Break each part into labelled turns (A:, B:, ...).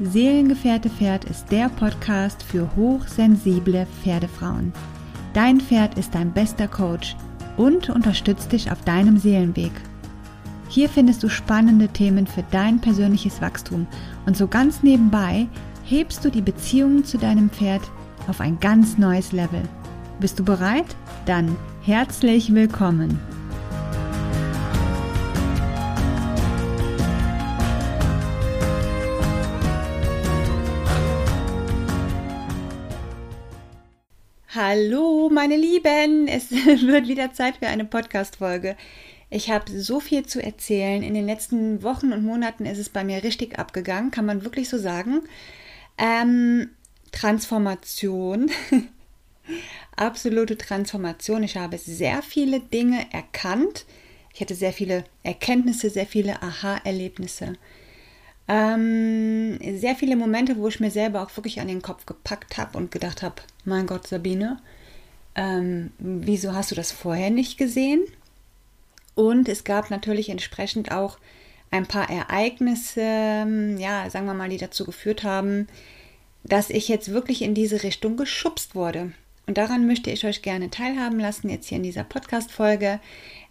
A: Seelengefährte Pferd ist der Podcast für hochsensible Pferdefrauen. Dein Pferd ist dein bester Coach und unterstützt dich auf deinem Seelenweg. Hier findest du spannende Themen für dein persönliches Wachstum und so ganz nebenbei hebst du die Beziehung zu deinem Pferd auf ein ganz neues Level. Bist du bereit? Dann herzlich willkommen. Hallo, meine Lieben! Es wird wieder Zeit für eine Podcast-Folge. Ich habe so viel zu erzählen. In den letzten Wochen und Monaten ist es bei mir richtig abgegangen, kann man wirklich so sagen. Ähm, Transformation. Absolute Transformation. Ich habe sehr viele Dinge erkannt. Ich hatte sehr viele Erkenntnisse, sehr viele Aha-Erlebnisse. Ähm, sehr viele Momente, wo ich mir selber auch wirklich an den Kopf gepackt habe und gedacht habe, mein Gott, Sabine, ähm, wieso hast du das vorher nicht gesehen? Und es gab natürlich entsprechend auch ein paar Ereignisse, ja, sagen wir mal, die dazu geführt haben, dass ich jetzt wirklich in diese Richtung geschubst wurde. Und daran möchte ich euch gerne teilhaben lassen, jetzt hier in dieser Podcast-Folge.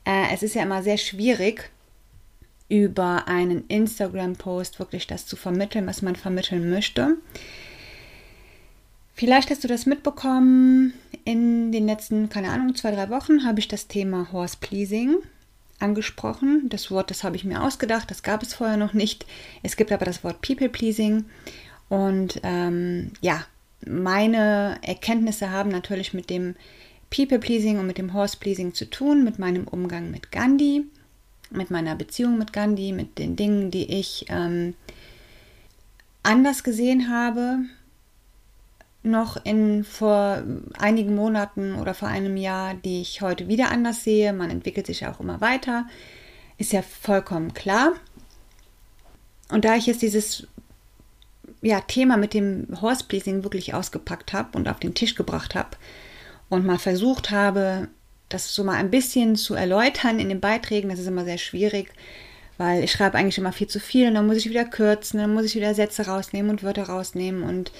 A: Äh, es ist ja immer sehr schwierig, über einen Instagram-Post wirklich das zu vermitteln, was man vermitteln möchte. Vielleicht hast du das mitbekommen. In den letzten, keine Ahnung, zwei, drei Wochen habe ich das Thema Horse Pleasing angesprochen. Das Wort, das habe ich mir ausgedacht, das gab es vorher noch nicht. Es gibt aber das Wort People Pleasing. Und ähm, ja, meine Erkenntnisse haben natürlich mit dem People Pleasing und mit dem Horse Pleasing zu tun, mit meinem Umgang mit Gandhi mit meiner Beziehung mit Gandhi, mit den Dingen, die ich ähm, anders gesehen habe, noch in vor einigen Monaten oder vor einem Jahr, die ich heute wieder anders sehe. Man entwickelt sich ja auch immer weiter, ist ja vollkommen klar. Und da ich jetzt dieses ja, Thema mit dem Horsepleasing wirklich ausgepackt habe und auf den Tisch gebracht habe und mal versucht habe, das so mal ein bisschen zu erläutern in den Beiträgen. Das ist immer sehr schwierig, weil ich schreibe eigentlich immer viel zu viel und dann muss ich wieder kürzen, dann muss ich wieder Sätze rausnehmen und Wörter rausnehmen und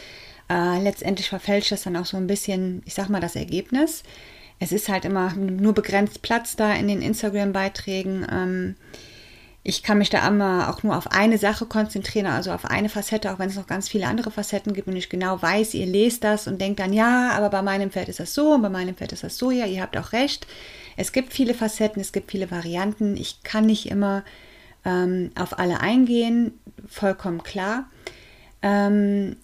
A: äh, letztendlich verfälscht das dann auch so ein bisschen, ich sag mal, das Ergebnis. Es ist halt immer nur begrenzt Platz da in den Instagram-Beiträgen. Ähm, ich kann mich da immer auch nur auf eine Sache konzentrieren, also auf eine Facette, auch wenn es noch ganz viele andere Facetten gibt und ich genau weiß, ihr lest das und denkt dann, ja, aber bei meinem Pferd ist das so und bei meinem Pferd ist das so, ja, ihr habt auch recht. Es gibt viele Facetten, es gibt viele Varianten. Ich kann nicht immer ähm, auf alle eingehen, vollkommen klar. Ähm,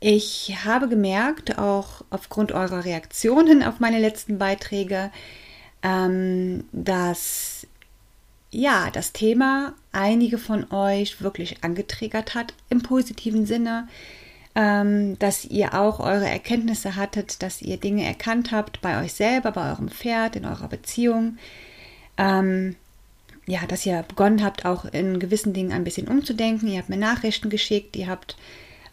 A: ich habe gemerkt, auch aufgrund eurer Reaktionen auf meine letzten Beiträge, ähm, dass ja, das Thema einige von euch wirklich angetriggert hat im positiven Sinne, ähm, dass ihr auch eure Erkenntnisse hattet, dass ihr Dinge erkannt habt bei euch selber, bei eurem Pferd, in eurer Beziehung. Ähm, ja, dass ihr begonnen habt, auch in gewissen Dingen ein bisschen umzudenken. Ihr habt mir Nachrichten geschickt, ihr habt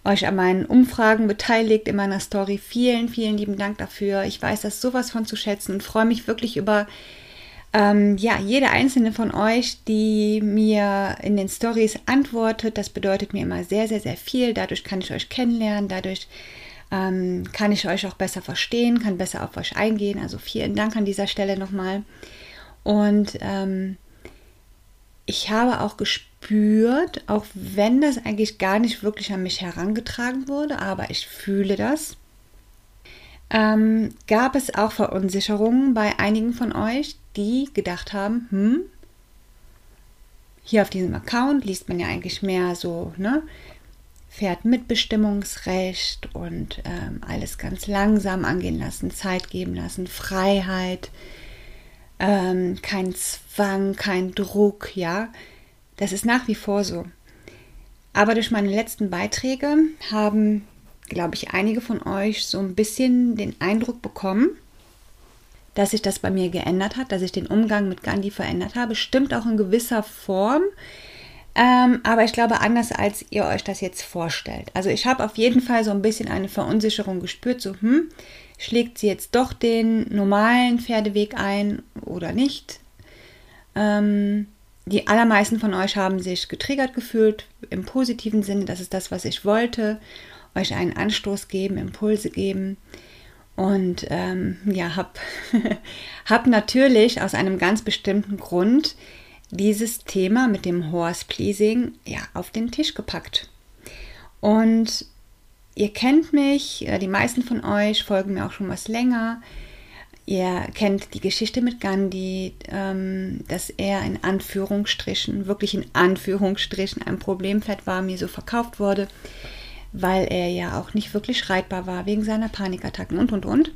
A: euch an meinen Umfragen beteiligt in meiner Story. Vielen, vielen lieben Dank dafür. Ich weiß das sowas von zu schätzen und freue mich wirklich über ähm, ja, jede einzelne von euch, die mir in den Stories antwortet, das bedeutet mir immer sehr, sehr, sehr viel. Dadurch kann ich euch kennenlernen, dadurch ähm, kann ich euch auch besser verstehen, kann besser auf euch eingehen. Also vielen Dank an dieser Stelle nochmal. Und ähm, ich habe auch gespürt, auch wenn das eigentlich gar nicht wirklich an mich herangetragen wurde, aber ich fühle das, ähm, gab es auch Verunsicherungen bei einigen von euch, die gedacht haben, hm, hier auf diesem Account liest man ja eigentlich mehr so, ne, Pferd Mitbestimmungsrecht und ähm, alles ganz langsam angehen lassen, Zeit geben lassen, Freiheit, ähm, kein Zwang, kein Druck, ja. Das ist nach wie vor so. Aber durch meine letzten Beiträge haben glaube ich, einige von euch so ein bisschen den Eindruck bekommen, dass sich das bei mir geändert hat, dass ich den Umgang mit Gandhi verändert habe. Stimmt auch in gewisser Form. Ähm, aber ich glaube anders, als ihr euch das jetzt vorstellt. Also ich habe auf jeden Fall so ein bisschen eine Verunsicherung gespürt, so, hm, schlägt sie jetzt doch den normalen Pferdeweg ein oder nicht? Ähm, die allermeisten von euch haben sich getriggert gefühlt, im positiven Sinne, das ist das, was ich wollte, euch einen Anstoß geben, Impulse geben. Und ähm, ja, habe hab natürlich aus einem ganz bestimmten Grund dieses Thema mit dem Horse Pleasing ja, auf den Tisch gepackt. Und ihr kennt mich, die meisten von euch folgen mir auch schon was länger. Ihr kennt die Geschichte mit Gandhi, ähm, dass er in Anführungsstrichen, wirklich in Anführungsstrichen ein Problempferd war, mir so verkauft wurde, weil er ja auch nicht wirklich reitbar war wegen seiner Panikattacken und und und.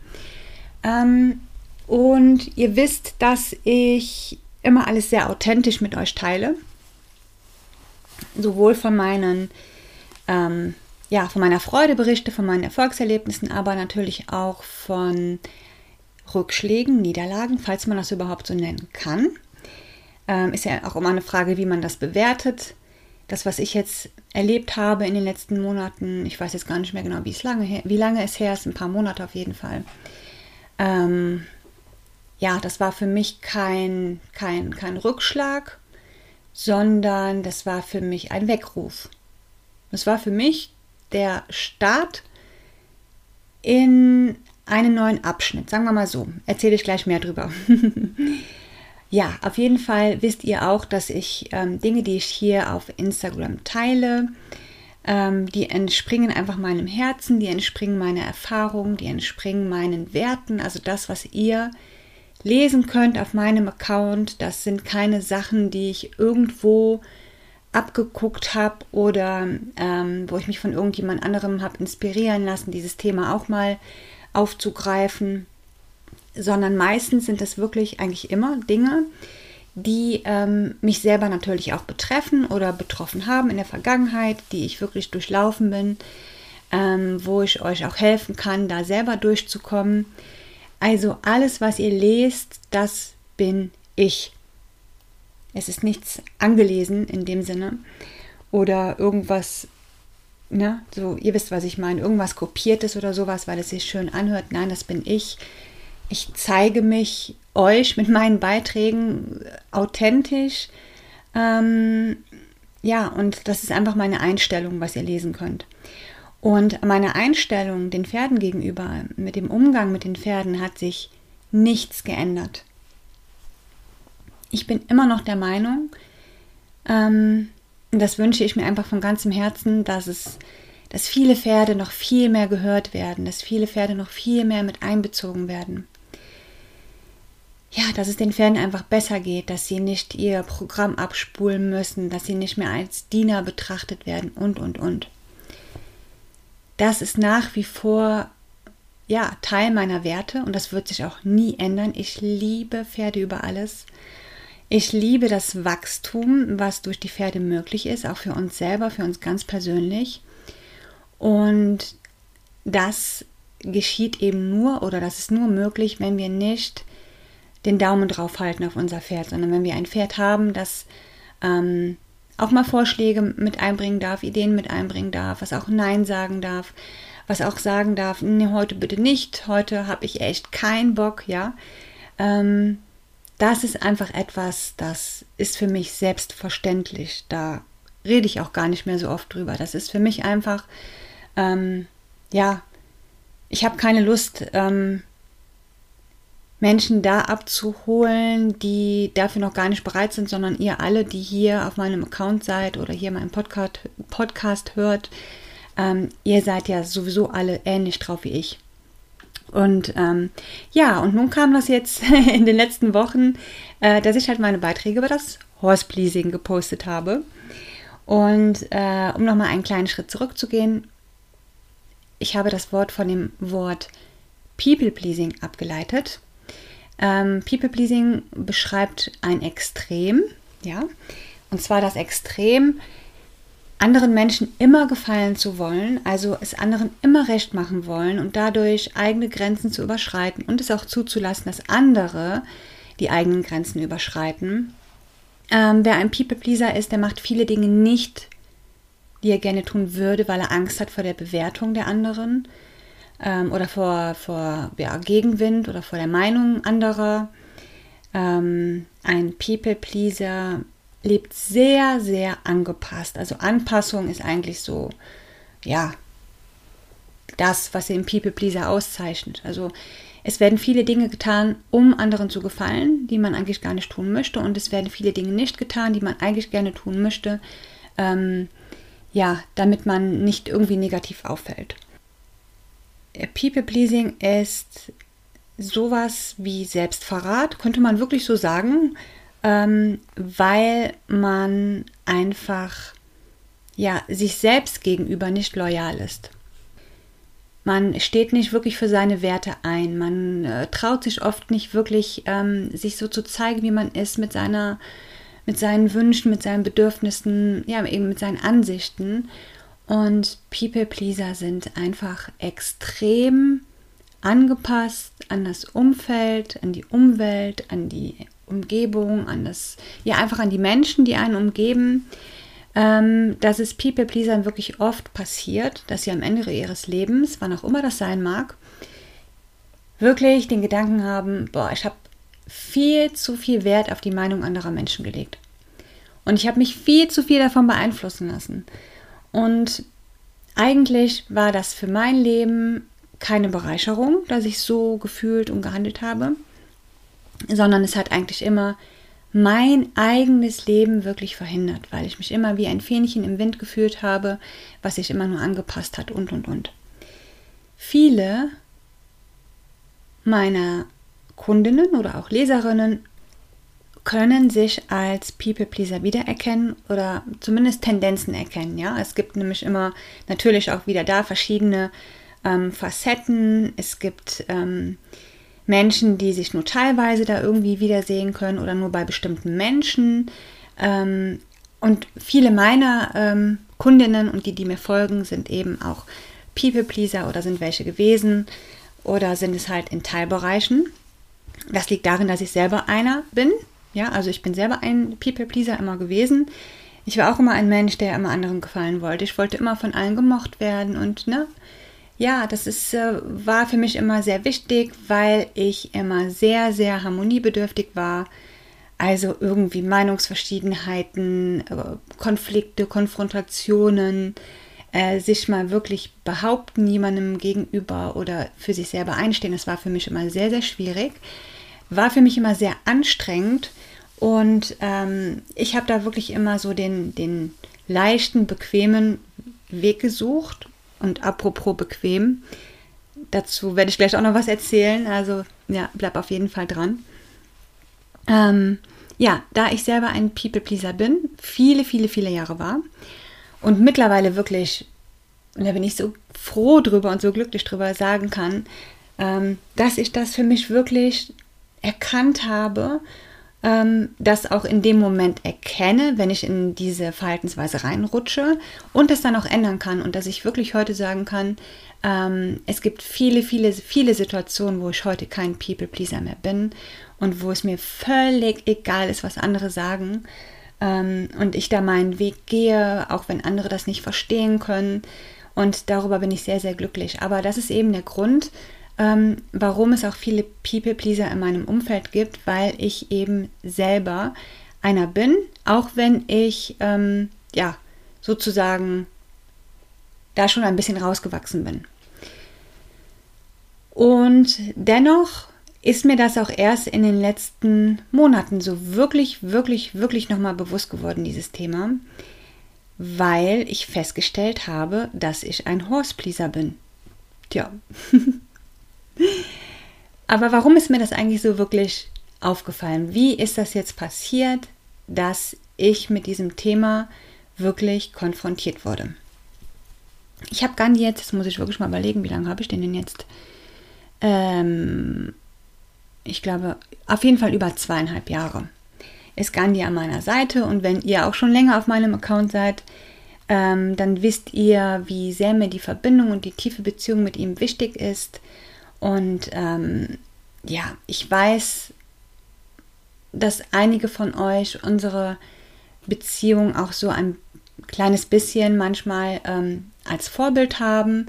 A: Ähm, und ihr wisst, dass ich immer alles sehr authentisch mit euch teile. Sowohl von meinen, ähm, ja, von meiner Freude berichte, von meinen Erfolgserlebnissen, aber natürlich auch von Rückschlägen, Niederlagen, falls man das überhaupt so nennen kann. Ähm, ist ja auch immer eine Frage, wie man das bewertet. Das, was ich jetzt erlebt habe in den letzten Monaten, ich weiß jetzt gar nicht mehr genau, wie, es lange, her, wie lange es her ist, ein paar Monate auf jeden Fall. Ähm, ja, das war für mich kein, kein, kein Rückschlag, sondern das war für mich ein Weckruf. Das war für mich der Start in einen neuen Abschnitt, sagen wir mal so. Erzähle ich gleich mehr drüber. ja, auf jeden Fall wisst ihr auch, dass ich ähm, Dinge, die ich hier auf Instagram teile, ähm, die entspringen einfach meinem Herzen, die entspringen meiner Erfahrung, die entspringen meinen Werten, also das, was ihr lesen könnt auf meinem Account. Das sind keine Sachen, die ich irgendwo abgeguckt habe oder ähm, wo ich mich von irgendjemand anderem habe inspirieren lassen, dieses Thema auch mal aufzugreifen, sondern meistens sind es wirklich eigentlich immer Dinge, die ähm, mich selber natürlich auch betreffen oder betroffen haben in der Vergangenheit, die ich wirklich durchlaufen bin, ähm, wo ich euch auch helfen kann, da selber durchzukommen. Also alles, was ihr lest, das bin ich. Es ist nichts angelesen in dem Sinne oder irgendwas ne, so, ihr wisst, was ich meine, irgendwas kopiertes oder sowas, weil es sich schön anhört. Nein, das bin ich. Ich zeige mich euch mit meinen Beiträgen authentisch. Ähm, ja, und das ist einfach meine Einstellung, was ihr lesen könnt. Und meine Einstellung den Pferden gegenüber, mit dem Umgang mit den Pferden, hat sich nichts geändert. Ich bin immer noch der Meinung, ähm, das wünsche ich mir einfach von ganzem Herzen, dass es, dass viele Pferde noch viel mehr gehört werden, dass viele Pferde noch viel mehr mit einbezogen werden. Ja, dass es den Pferden einfach besser geht, dass sie nicht ihr Programm abspulen müssen, dass sie nicht mehr als Diener betrachtet werden und, und, und. Das ist nach wie vor ja, Teil meiner Werte und das wird sich auch nie ändern. Ich liebe Pferde über alles. Ich liebe das Wachstum, was durch die Pferde möglich ist, auch für uns selber, für uns ganz persönlich. Und das geschieht eben nur oder das ist nur möglich, wenn wir nicht den Daumen drauf halten auf unser Pferd, sondern wenn wir ein Pferd haben, das ähm, auch mal Vorschläge mit einbringen darf, Ideen mit einbringen darf, was auch Nein sagen darf, was auch sagen darf, nee, heute bitte nicht, heute habe ich echt keinen Bock, ja. Ähm, das ist einfach etwas, das ist für mich selbstverständlich. Da rede ich auch gar nicht mehr so oft drüber. Das ist für mich einfach, ähm, ja, ich habe keine Lust, ähm, Menschen da abzuholen, die dafür noch gar nicht bereit sind, sondern ihr alle, die hier auf meinem Account seid oder hier meinen Podcast, Podcast hört, ähm, ihr seid ja sowieso alle ähnlich drauf wie ich. Und ähm, ja, und nun kam das jetzt in den letzten Wochen, äh, dass ich halt meine Beiträge über das Horsepleasing gepostet habe. Und äh, um nochmal einen kleinen Schritt zurückzugehen, ich habe das Wort von dem Wort People Pleasing abgeleitet. Ähm, People Pleasing beschreibt ein Extrem, ja, und zwar das Extrem, anderen Menschen immer gefallen zu wollen, also es anderen immer recht machen wollen und dadurch eigene Grenzen zu überschreiten und es auch zuzulassen, dass andere die eigenen Grenzen überschreiten. Ähm, wer ein People-Pleaser ist, der macht viele Dinge nicht, die er gerne tun würde, weil er Angst hat vor der Bewertung der anderen ähm, oder vor, vor ja, Gegenwind oder vor der Meinung anderer. Ähm, ein People-Pleaser lebt sehr, sehr angepasst. Also Anpassung ist eigentlich so, ja, das, was den People Pleaser auszeichnet. Also es werden viele Dinge getan, um anderen zu gefallen, die man eigentlich gar nicht tun möchte. Und es werden viele Dinge nicht getan, die man eigentlich gerne tun möchte, ähm, ja, damit man nicht irgendwie negativ auffällt. People Pleasing ist sowas wie Selbstverrat, könnte man wirklich so sagen, ähm, weil man einfach ja sich selbst gegenüber nicht loyal ist. Man steht nicht wirklich für seine Werte ein. Man äh, traut sich oft nicht wirklich, ähm, sich so zu zeigen, wie man ist, mit seiner, mit seinen Wünschen, mit seinen Bedürfnissen, ja, eben mit seinen Ansichten. Und People Pleaser sind einfach extrem angepasst an das Umfeld, an die Umwelt, an die Umgebung, an das, ja, einfach an die Menschen, die einen umgeben ähm, dass es People-Pleasern wirklich oft passiert, dass sie am Ende ihres Lebens, wann auch immer das sein mag, wirklich den Gedanken haben, boah, ich habe viel zu viel Wert auf die Meinung anderer Menschen gelegt. Und ich habe mich viel zu viel davon beeinflussen lassen. Und eigentlich war das für mein Leben keine Bereicherung, dass ich so gefühlt und gehandelt habe, sondern es hat eigentlich immer mein eigenes Leben wirklich verhindert, weil ich mich immer wie ein Fähnchen im Wind gefühlt habe, was sich immer nur angepasst hat und und und. Viele meiner Kundinnen oder auch Leserinnen können sich als People Pleaser wiedererkennen oder zumindest Tendenzen erkennen. Ja, es gibt nämlich immer natürlich auch wieder da verschiedene ähm, Facetten. Es gibt ähm, Menschen, die sich nur teilweise da irgendwie wiedersehen können oder nur bei bestimmten Menschen. Ähm, und viele meiner ähm, Kundinnen und die, die mir folgen, sind eben auch People-Pleaser oder sind welche gewesen oder sind es halt in Teilbereichen. Das liegt darin, dass ich selber einer bin. Ja, also ich bin selber ein People-Pleaser immer gewesen. Ich war auch immer ein Mensch, der immer anderen gefallen wollte. Ich wollte immer von allen gemocht werden und ne, ja, das ist, äh, war für mich immer sehr wichtig, weil ich immer sehr, sehr harmoniebedürftig war. Also irgendwie Meinungsverschiedenheiten, äh, Konflikte, Konfrontationen, äh, sich mal wirklich behaupten jemandem gegenüber oder für sich selber einstehen, das war für mich immer sehr, sehr schwierig. War für mich immer sehr anstrengend und ähm, ich habe da wirklich immer so den, den leichten, bequemen Weg gesucht und apropos bequem, dazu werde ich gleich auch noch was erzählen. Also ja, bleib auf jeden Fall dran. Ähm, ja, da ich selber ein People-Pleaser bin, viele, viele, viele Jahre war und mittlerweile wirklich, und da bin ich so froh drüber und so glücklich drüber sagen kann, ähm, dass ich das für mich wirklich erkannt habe ähm, das auch in dem Moment erkenne, wenn ich in diese Verhaltensweise reinrutsche und das dann auch ändern kann und dass ich wirklich heute sagen kann, ähm, es gibt viele, viele, viele Situationen, wo ich heute kein People-Pleaser mehr bin und wo es mir völlig egal ist, was andere sagen ähm, und ich da meinen Weg gehe, auch wenn andere das nicht verstehen können. Und darüber bin ich sehr, sehr glücklich. Aber das ist eben der Grund, ähm, warum es auch viele People-Pleaser in meinem Umfeld gibt, weil ich eben selber einer bin, auch wenn ich ähm, ja sozusagen da schon ein bisschen rausgewachsen bin. Und dennoch ist mir das auch erst in den letzten Monaten so wirklich, wirklich, wirklich nochmal bewusst geworden, dieses Thema, weil ich festgestellt habe, dass ich ein Horsepleaser bin. Tja, Aber warum ist mir das eigentlich so wirklich aufgefallen? Wie ist das jetzt passiert, dass ich mit diesem Thema wirklich konfrontiert wurde? Ich habe Gandhi jetzt, das muss ich wirklich mal überlegen, wie lange habe ich den denn jetzt? Ähm, ich glaube, auf jeden Fall über zweieinhalb Jahre ist Gandhi an meiner Seite und wenn ihr auch schon länger auf meinem Account seid, ähm, dann wisst ihr, wie sehr mir die Verbindung und die tiefe Beziehung mit ihm wichtig ist und ähm, ja, ich weiß, dass einige von euch unsere Beziehung auch so ein kleines bisschen manchmal ähm, als Vorbild haben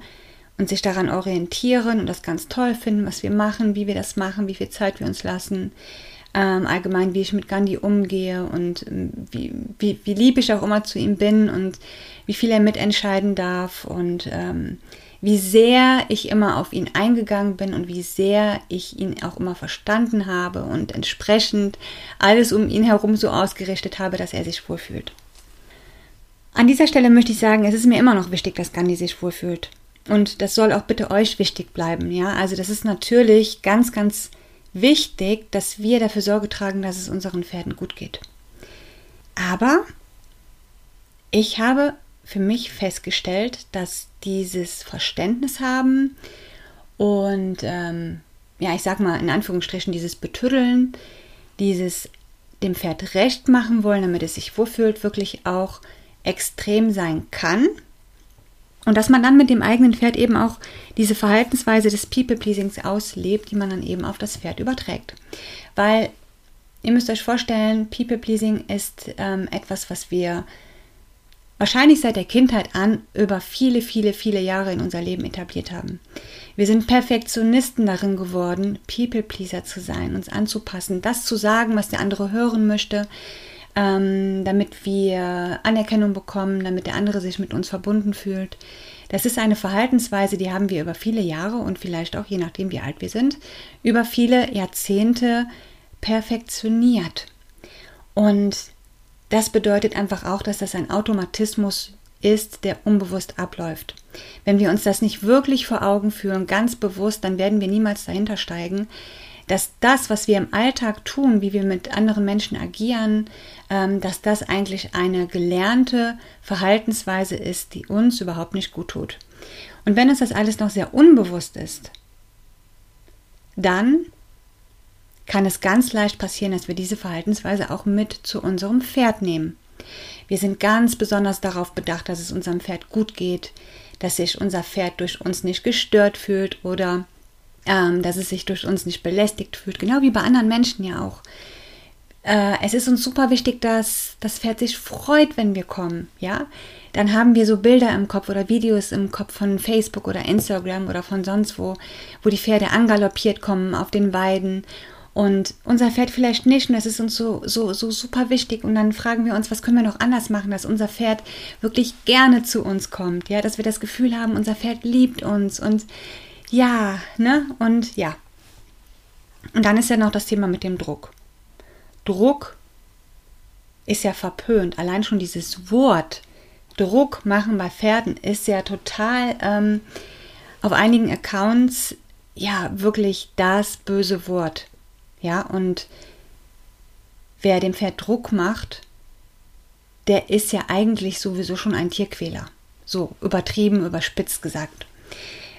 A: und sich daran orientieren und das ganz toll finden, was wir machen, wie wir das machen, wie viel Zeit wir uns lassen. ähm, allgemein, wie ich mit Gandhi umgehe und ähm, wie, wie, wie lieb ich auch immer zu ihm bin und wie viel er mitentscheiden darf und ähm, wie sehr ich immer auf ihn eingegangen bin und wie sehr ich ihn auch immer verstanden habe und entsprechend alles um ihn herum so ausgerichtet habe, dass er sich wohlfühlt. An dieser Stelle möchte ich sagen, es ist mir immer noch wichtig, dass Gandhi sich wohlfühlt. Und das soll auch bitte euch wichtig bleiben, ja. Also das ist natürlich ganz, ganz wichtig, dass wir dafür Sorge tragen, dass es unseren Pferden gut geht. Aber ich habe für mich festgestellt, dass dieses Verständnis haben und ähm, ja, ich sag mal in Anführungsstrichen dieses Betüddeln, dieses dem Pferd recht machen wollen, damit es sich wohlfühlt, wirklich auch extrem sein kann. Und dass man dann mit dem eigenen Pferd eben auch diese Verhaltensweise des People-Pleasings auslebt, die man dann eben auf das Pferd überträgt. Weil ihr müsst euch vorstellen, People-Pleasing ist ähm, etwas, was wir wahrscheinlich seit der Kindheit an über viele, viele, viele Jahre in unser Leben etabliert haben. Wir sind Perfektionisten darin geworden, People-Pleaser zu sein, uns anzupassen, das zu sagen, was der andere hören möchte, ähm, damit wir Anerkennung bekommen, damit der andere sich mit uns verbunden fühlt. Das ist eine Verhaltensweise, die haben wir über viele Jahre und vielleicht auch, je nachdem wie alt wir sind, über viele Jahrzehnte perfektioniert. Und das bedeutet einfach auch, dass das ein Automatismus ist, der unbewusst abläuft. Wenn wir uns das nicht wirklich vor Augen führen, ganz bewusst, dann werden wir niemals dahinter steigen, dass das, was wir im Alltag tun, wie wir mit anderen Menschen agieren, ähm, dass das eigentlich eine gelernte Verhaltensweise ist, die uns überhaupt nicht gut tut. Und wenn uns das alles noch sehr unbewusst ist, dann kann es ganz leicht passieren, dass wir diese Verhaltensweise auch mit zu unserem Pferd nehmen. Wir sind ganz besonders darauf bedacht, dass es unserem Pferd gut geht, dass sich unser Pferd durch uns nicht gestört fühlt oder ähm, dass es sich durch uns nicht belästigt fühlt, genau wie bei anderen Menschen ja auch. Äh, es ist uns super wichtig, dass das Pferd sich freut, wenn wir kommen, ja. Dann haben wir so Bilder im Kopf oder Videos im Kopf von Facebook oder Instagram oder von sonst wo, wo die Pferde angaloppiert kommen auf den Weiden und unser Pferd vielleicht nicht und das ist uns so, so, so super wichtig und dann fragen wir uns, was können wir noch anders machen, dass unser Pferd wirklich gerne zu uns kommt, ja, dass wir das Gefühl haben, unser Pferd liebt uns und ja, ne? Und ja. Und dann ist ja noch das Thema mit dem Druck. Druck ist ja verpönt. Allein schon dieses Wort Druck machen bei Pferden ist ja total ähm, auf einigen Accounts ja wirklich das böse Wort. Ja, und wer dem Pferd Druck macht, der ist ja eigentlich sowieso schon ein Tierquäler. So übertrieben, überspitzt gesagt.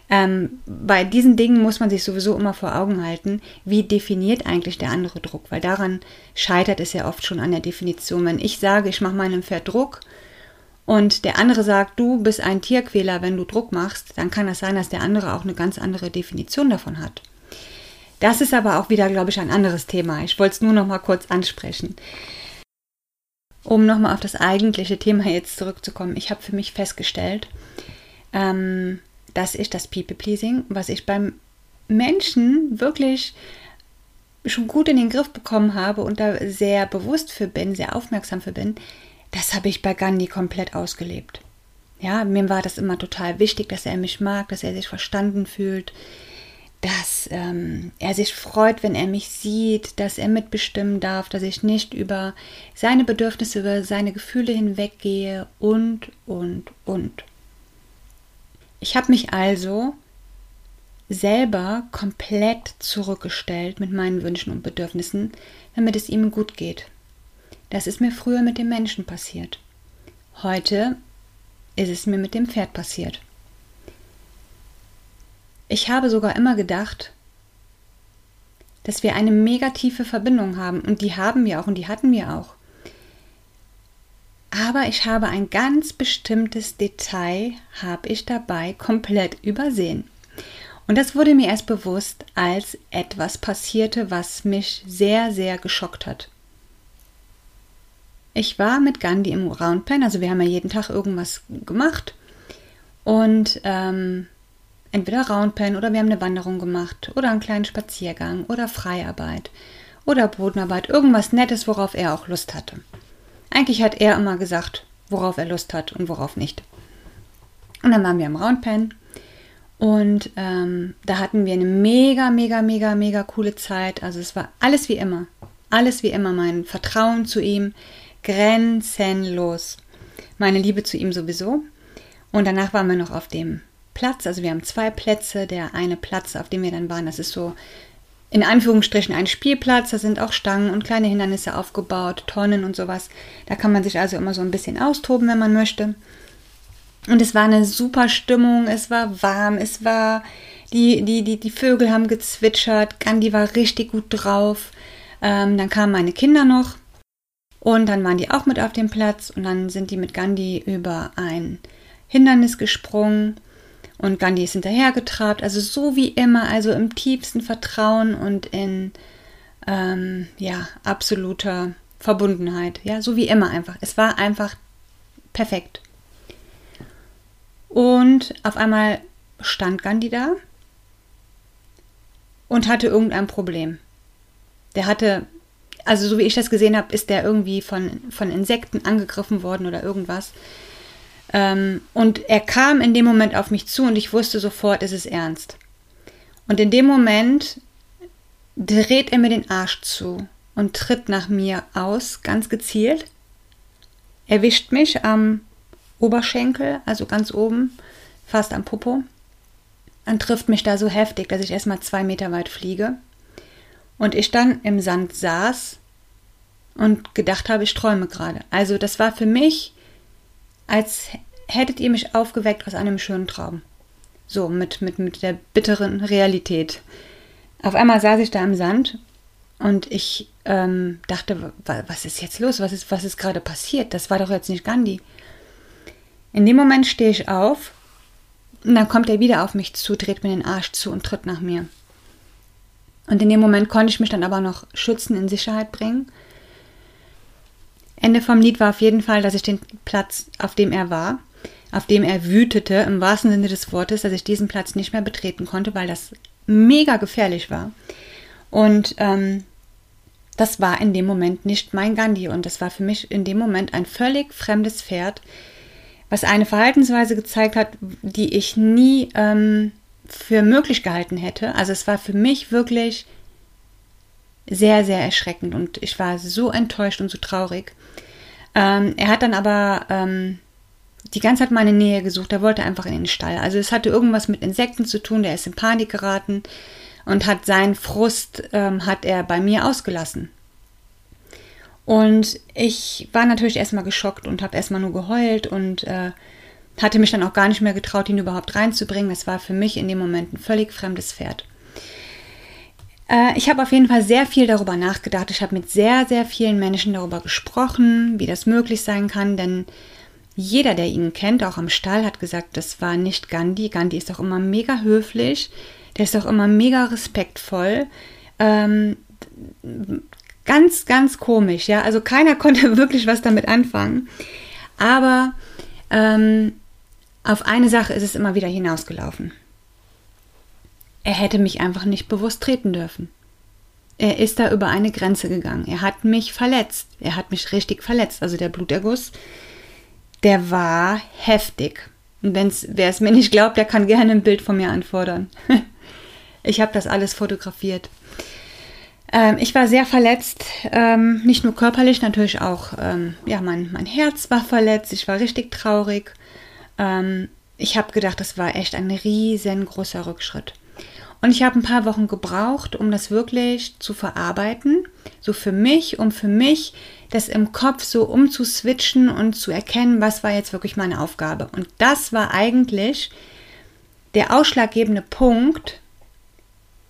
A: Ähm, bei diesen Dingen muss man sich sowieso immer vor Augen halten, wie definiert eigentlich der andere Druck, weil daran scheitert es ja oft schon an der Definition. Wenn ich sage, ich mache meinem Pferd Druck und der andere sagt, du bist ein Tierquäler, wenn du Druck machst, dann kann das sein, dass der andere auch eine ganz andere Definition davon hat. Das ist aber auch wieder, glaube ich, ein anderes Thema. Ich wollte es nur noch mal kurz ansprechen. Um nochmal auf das eigentliche Thema jetzt zurückzukommen. Ich habe für mich festgestellt, ähm, dass ich das People-Pleasing, was ich beim Menschen wirklich schon gut in den Griff bekommen habe und da sehr bewusst für bin, sehr aufmerksam für bin, das habe ich bei Gandhi komplett ausgelebt. Ja, mir war das immer total wichtig, dass er mich mag, dass er sich verstanden fühlt, dass ähm, er sich freut, wenn er mich sieht, dass er mitbestimmen darf, dass ich nicht über seine Bedürfnisse, über seine Gefühle hinweggehe und, und, und. Ich habe mich also selber komplett zurückgestellt mit meinen Wünschen und Bedürfnissen, damit es ihm gut geht. Das ist mir früher mit dem Menschen passiert. Heute ist es mir mit dem Pferd passiert. Ich habe sogar immer gedacht, dass wir eine mega tiefe Verbindung haben und die haben wir auch und die hatten wir auch. Aber ich habe ein ganz bestimmtes Detail, habe ich dabei komplett übersehen. Und das wurde mir erst bewusst, als etwas passierte, was mich sehr, sehr geschockt hat. Ich war mit Gandhi im Roundpen, also wir haben ja jeden Tag irgendwas gemacht. Und ähm, entweder Roundpen oder wir haben eine Wanderung gemacht oder einen kleinen Spaziergang oder Freiarbeit oder Bodenarbeit, irgendwas Nettes, worauf er auch Lust hatte. Eigentlich hat er immer gesagt, worauf er Lust hat und worauf nicht. Und dann waren wir im Roundpen und ähm, da hatten wir eine mega, mega, mega, mega coole Zeit. Also es war alles wie immer. Alles wie immer. Mein Vertrauen zu ihm grenzenlos. Meine Liebe zu ihm sowieso. Und danach waren wir noch auf dem Platz. Also wir haben zwei Plätze. Der eine Platz, auf dem wir dann waren, das ist so in Anführungsstrichen ein Spielplatz. Da sind auch Stangen und kleine Hindernisse aufgebaut, Tonnen und sowas. Da kann man sich also immer so ein bisschen austoben, wenn man möchte. Und es war eine super Stimmung, es war warm, es war, die, die, die, die Vögel haben gezwitschert, Gandhi war richtig gut drauf. Ähm, dann kamen meine Kinder noch und dann waren die auch mit auf dem Platz und dann sind die mit Gandhi über ein Hindernis gesprungen und Gandhi ist hinterhergetrabt. Also so wie immer, also im tiefsten Vertrauen und in ähm, ja, absoluter Verbundenheit. Ja, so wie immer einfach. Es war einfach perfekt. Und auf einmal stand Gandhi da und hatte irgendein Problem. Der hatte, also so wie ich das gesehen habe, ist der irgendwie von, von Insekten angegriffen worden oder irgendwas. Ähm, und er kam in dem Moment auf mich zu und ich wusste sofort, es ist ernst. Und in dem Moment dreht er mir den Arsch zu und tritt nach mir aus, ganz gezielt, erwischt mich am Oberschenkel, also ganz oben, fast am Popo, und trifft mich da so heftig, dass ich erstmal zwei Meter weit fliege. Und ich dann im Sand saß und gedacht habe, ich träume gerade. Also das war für mich, als hättet ihr mich aufgeweckt aus einem schönen Traum. So, mit, mit, mit der bitteren Realität. Auf einmal saß ich da im Sand und ich ähm, dachte, was ist jetzt los? Was ist, was ist gerade passiert? Das war doch jetzt nicht Gandhi. In dem Moment stehe ich auf und dann kommt er wieder auf mich zu, dreht mir den Arsch zu und tritt nach mir. Und in dem Moment konnte ich mich dann aber noch schützen, in Sicherheit bringen. Ende vom Lied war auf jeden Fall, dass ich den Platz, auf dem er war, auf dem er wütete, im wahrsten Sinne des Wortes, dass ich diesen Platz nicht mehr betreten konnte, weil das mega gefährlich war. Und ähm, das war in dem Moment nicht mein Gandhi und das war für mich in dem Moment ein völlig fremdes Pferd, was eine Verhaltensweise gezeigt hat, die ich nie ähm, für möglich gehalten hätte. Also es war für mich wirklich sehr, sehr erschreckend und ich war so enttäuscht und so traurig. Ähm, er hat dann aber ähm, die ganze Zeit meine Nähe gesucht, er wollte einfach in den Stall. Also es hatte irgendwas mit Insekten zu tun, der ist in Panik geraten und hat seinen Frust, ähm, hat er bei mir ausgelassen. Und ich war natürlich erstmal geschockt und habe erstmal nur geheult und äh, hatte mich dann auch gar nicht mehr getraut, ihn überhaupt reinzubringen. Das war für mich in dem Moment ein völlig fremdes Pferd. Äh, ich habe auf jeden Fall sehr viel darüber nachgedacht. Ich habe mit sehr, sehr vielen Menschen darüber gesprochen, wie das möglich sein kann, denn jeder, der ihn kennt, auch am Stall, hat gesagt, das war nicht Gandhi. Gandhi ist doch immer mega höflich, der ist doch immer mega respektvoll. Ähm, Ganz, ganz komisch, ja. Also keiner konnte wirklich was damit anfangen. Aber ähm, auf eine Sache ist es immer wieder hinausgelaufen. Er hätte mich einfach nicht bewusst treten dürfen. Er ist da über eine Grenze gegangen. Er hat mich verletzt. Er hat mich richtig verletzt. Also der Bluterguss, der war heftig. Und wer es mir nicht glaubt, der kann gerne ein Bild von mir anfordern. ich habe das alles fotografiert. Ähm, ich war sehr verletzt, ähm, nicht nur körperlich, natürlich auch, ähm, ja, mein, mein Herz war verletzt, ich war richtig traurig. Ähm, ich habe gedacht, das war echt ein riesengroßer Rückschritt. Und ich habe ein paar Wochen gebraucht, um das wirklich zu verarbeiten, so für mich, um für mich das im Kopf so umzuswitchen und zu erkennen, was war jetzt wirklich meine Aufgabe. Und das war eigentlich der ausschlaggebende Punkt,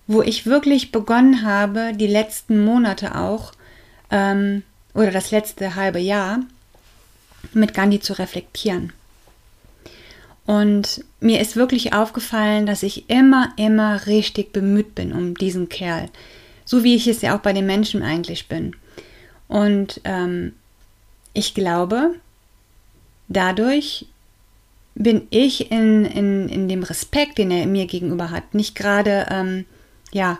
A: wo ich wirklich begonnen habe, die letzten Monate auch ähm, oder das letzte halbe Jahr mit Gandhi zu reflektieren. Und mir ist wirklich aufgefallen, dass ich immer, immer richtig bemüht bin um diesen Kerl. So wie ich es ja auch bei den Menschen eigentlich bin. Und ähm, ich glaube, dadurch bin ich in, in, in dem Respekt, den er mir gegenüber hat, nicht gerade ähm, ja,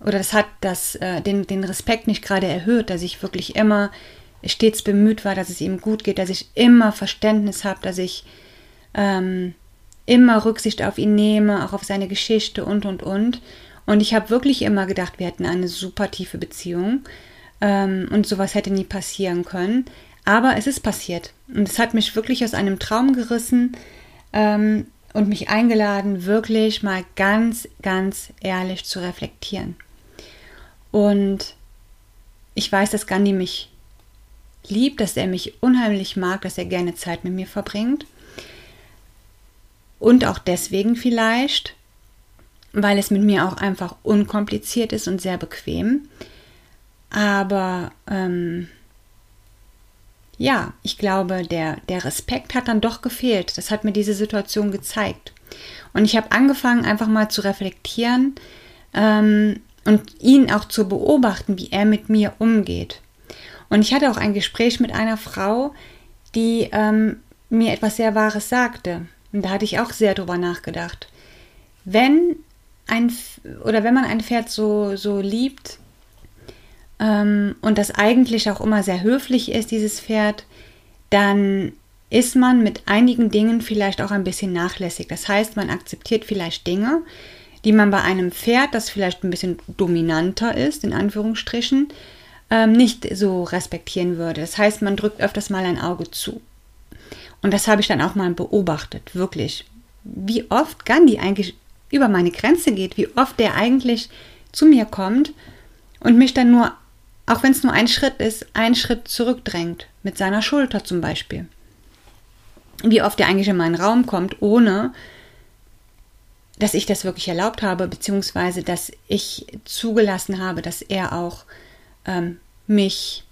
A: oder das hat das, äh, den, den Respekt nicht gerade erhöht, dass ich wirklich immer stets bemüht war, dass es ihm gut geht, dass ich immer Verständnis habe, dass ich ähm, immer Rücksicht auf ihn nehme, auch auf seine Geschichte und, und, und. Und ich habe wirklich immer gedacht, wir hätten eine super tiefe Beziehung ähm, und sowas hätte nie passieren können. Aber es ist passiert und es hat mich wirklich aus einem Traum gerissen ähm, und mich eingeladen, wirklich mal ganz, ganz ehrlich zu reflektieren. Und ich weiß, dass Gandhi mich liebt, dass er mich unheimlich mag, dass er gerne Zeit mit mir verbringt. Und auch deswegen vielleicht, weil es mit mir auch einfach unkompliziert ist und sehr bequem. Aber ähm, ja, ich glaube, der, der Respekt hat dann doch gefehlt. Das hat mir diese Situation gezeigt. Und ich habe angefangen, einfach mal zu reflektieren ähm, und ihn auch zu beobachten, wie er mit mir umgeht. Und ich hatte auch ein Gespräch mit einer Frau, die ähm, mir etwas sehr Wahres sagte. Und da hatte ich auch sehr drüber nachgedacht. Wenn ein oder wenn man ein Pferd so, so liebt ähm, und das eigentlich auch immer sehr höflich ist, dieses Pferd, dann ist man mit einigen Dingen vielleicht auch ein bisschen nachlässig. Das heißt, man akzeptiert vielleicht Dinge, die man bei einem Pferd, das vielleicht ein bisschen dominanter ist, in Anführungsstrichen, ähm, nicht so respektieren würde. Das heißt, man drückt öfters mal ein Auge zu. Und das habe ich dann auch mal beobachtet, wirklich. Wie oft Gandhi eigentlich über meine Grenze geht, wie oft der eigentlich zu mir kommt und mich dann nur, auch wenn es nur ein Schritt ist, einen Schritt zurückdrängt, mit seiner Schulter zum Beispiel. Wie oft er eigentlich in meinen Raum kommt, ohne dass ich das wirklich erlaubt habe, beziehungsweise dass ich zugelassen habe, dass er auch ähm, mich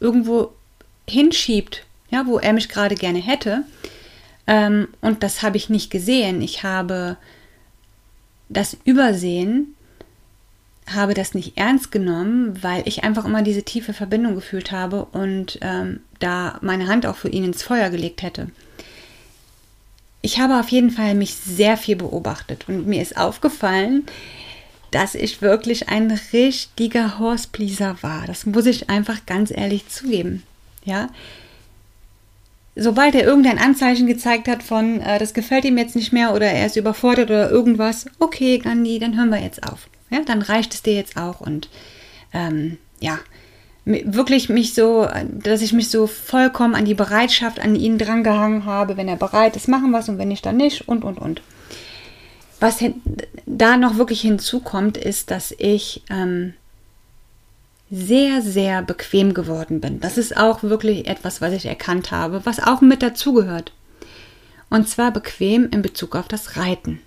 A: irgendwo hinschiebt, ja, wo er mich gerade gerne hätte. Ähm, und das habe ich nicht gesehen. Ich habe das übersehen, habe das nicht ernst genommen, weil ich einfach immer diese tiefe Verbindung gefühlt habe und ähm, da meine Hand auch für ihn ins Feuer gelegt hätte. Ich habe auf jeden Fall mich sehr viel beobachtet und mir ist aufgefallen, dass ich wirklich ein richtiger Horsepleaser war. Das muss ich einfach ganz ehrlich zugeben. Ja. Sobald er irgendein Anzeichen gezeigt hat von, äh, das gefällt ihm jetzt nicht mehr oder er ist überfordert oder irgendwas, okay, Gandhi, dann hören wir jetzt auf. Ja, dann reicht es dir jetzt auch und ähm, ja, wirklich mich so, dass ich mich so vollkommen an die Bereitschaft an ihn drangehangen habe, wenn er bereit ist, machen was und wenn nicht, dann nicht und und und. Was da noch wirklich hinzukommt, ist, dass ich ähm, sehr, sehr bequem geworden bin. Das ist auch wirklich etwas, was ich erkannt habe, was auch mit dazugehört. Und zwar bequem in Bezug auf das Reiten.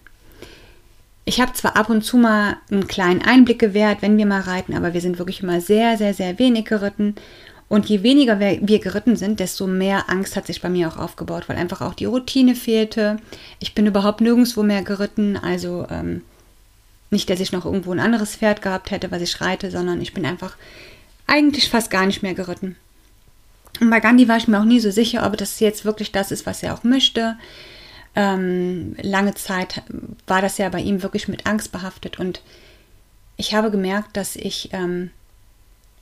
A: Ich habe zwar ab und zu mal einen kleinen Einblick gewährt, wenn wir mal reiten, aber wir sind wirklich immer sehr, sehr, sehr wenig geritten. Und je weniger wir geritten sind, desto mehr Angst hat sich bei mir auch aufgebaut, weil einfach auch die Routine fehlte. Ich bin überhaupt nirgendwo mehr geritten, also ähm, nicht, dass ich noch irgendwo ein anderes Pferd gehabt hätte, was ich reite, sondern ich bin einfach eigentlich fast gar nicht mehr geritten. Und bei Gandhi war ich mir auch nie so sicher, ob das jetzt wirklich das ist, was er auch möchte. Ähm, lange Zeit war das ja bei ihm wirklich mit Angst behaftet und ich habe gemerkt, dass ich ähm,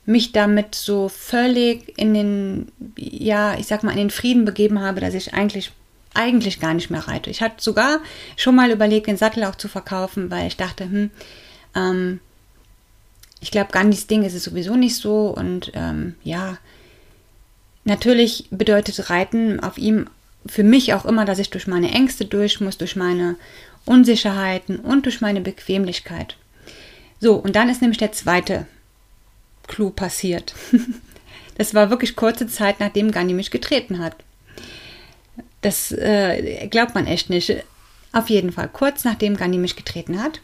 A: mich damit so völlig in den, ja, ich sag mal, in den Frieden begeben habe, dass ich eigentlich eigentlich gar nicht mehr reite. Ich hatte sogar schon mal überlegt, den Sattel auch zu verkaufen, weil ich dachte, hm, ähm, ich glaube, Gandhis Ding ist es sowieso nicht so und ähm, ja, natürlich bedeutet Reiten auf ihm für mich auch immer, dass ich durch meine Ängste durch muss, durch meine Unsicherheiten und durch meine Bequemlichkeit. So, und dann ist nämlich der zweite Clou passiert. das war wirklich kurze Zeit, nachdem Gandhi mich getreten hat. Das äh, glaubt man echt nicht. Auf jeden Fall, kurz nachdem Gandhi mich getreten hat,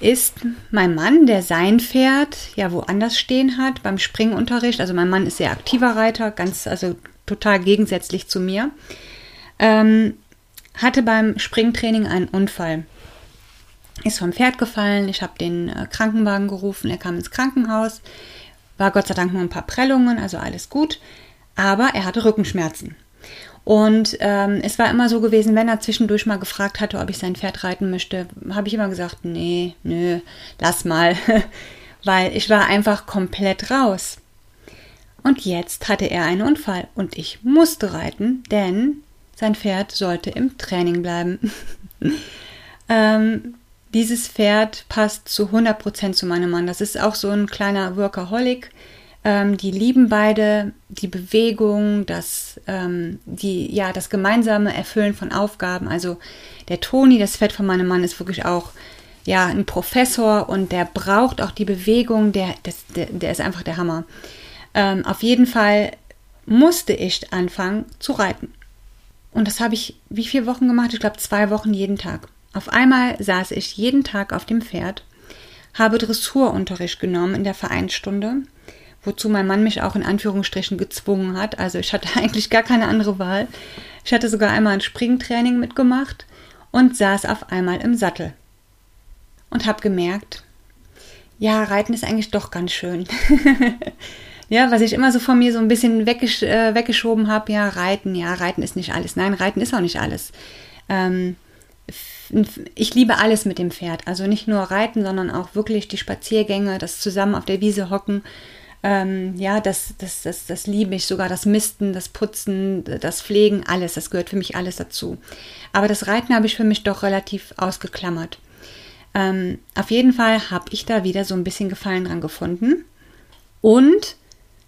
A: ist mein Mann, der sein Pferd ja woanders stehen hat beim Springunterricht. Also mein Mann ist sehr aktiver Reiter, ganz, also total gegensätzlich zu mir. Ähm, hatte beim Springtraining einen Unfall ist vom Pferd gefallen. Ich habe den äh, Krankenwagen gerufen. Er kam ins Krankenhaus. War Gott sei Dank nur ein paar Prellungen, also alles gut. Aber er hatte Rückenschmerzen. Und ähm, es war immer so gewesen, wenn er zwischendurch mal gefragt hatte, ob ich sein Pferd reiten möchte, habe ich immer gesagt, nee, nö, lass mal, weil ich war einfach komplett raus. Und jetzt hatte er einen Unfall und ich musste reiten, denn sein Pferd sollte im Training bleiben. ähm, dieses Pferd passt zu 100% zu meinem Mann. Das ist auch so ein kleiner Workaholic. Ähm, die lieben beide die Bewegung, das, ähm, die, ja, das gemeinsame Erfüllen von Aufgaben. Also der Toni, das Pferd von meinem Mann, ist wirklich auch ja, ein Professor und der braucht auch die Bewegung, der, das, der, der ist einfach der Hammer. Ähm, auf jeden Fall musste ich anfangen zu reiten. Und das habe ich wie viele Wochen gemacht? Ich glaube zwei Wochen jeden Tag. Auf einmal saß ich jeden Tag auf dem Pferd, habe Dressurunterricht genommen in der Vereinsstunde, wozu mein Mann mich auch in Anführungsstrichen gezwungen hat. Also ich hatte eigentlich gar keine andere Wahl. Ich hatte sogar einmal ein Springtraining mitgemacht und saß auf einmal im Sattel. Und habe gemerkt, ja, Reiten ist eigentlich doch ganz schön. ja, was ich immer so von mir so ein bisschen weggesch äh, weggeschoben habe, ja, Reiten, ja, Reiten ist nicht alles. Nein, Reiten ist auch nicht alles. Ähm, ich liebe alles mit dem Pferd. Also nicht nur Reiten, sondern auch wirklich die Spaziergänge, das zusammen auf der Wiese hocken. Ähm, ja, das, das, das, das liebe ich. Sogar das Misten, das Putzen, das Pflegen, alles. Das gehört für mich alles dazu. Aber das Reiten habe ich für mich doch relativ ausgeklammert. Ähm, auf jeden Fall habe ich da wieder so ein bisschen Gefallen dran gefunden. Und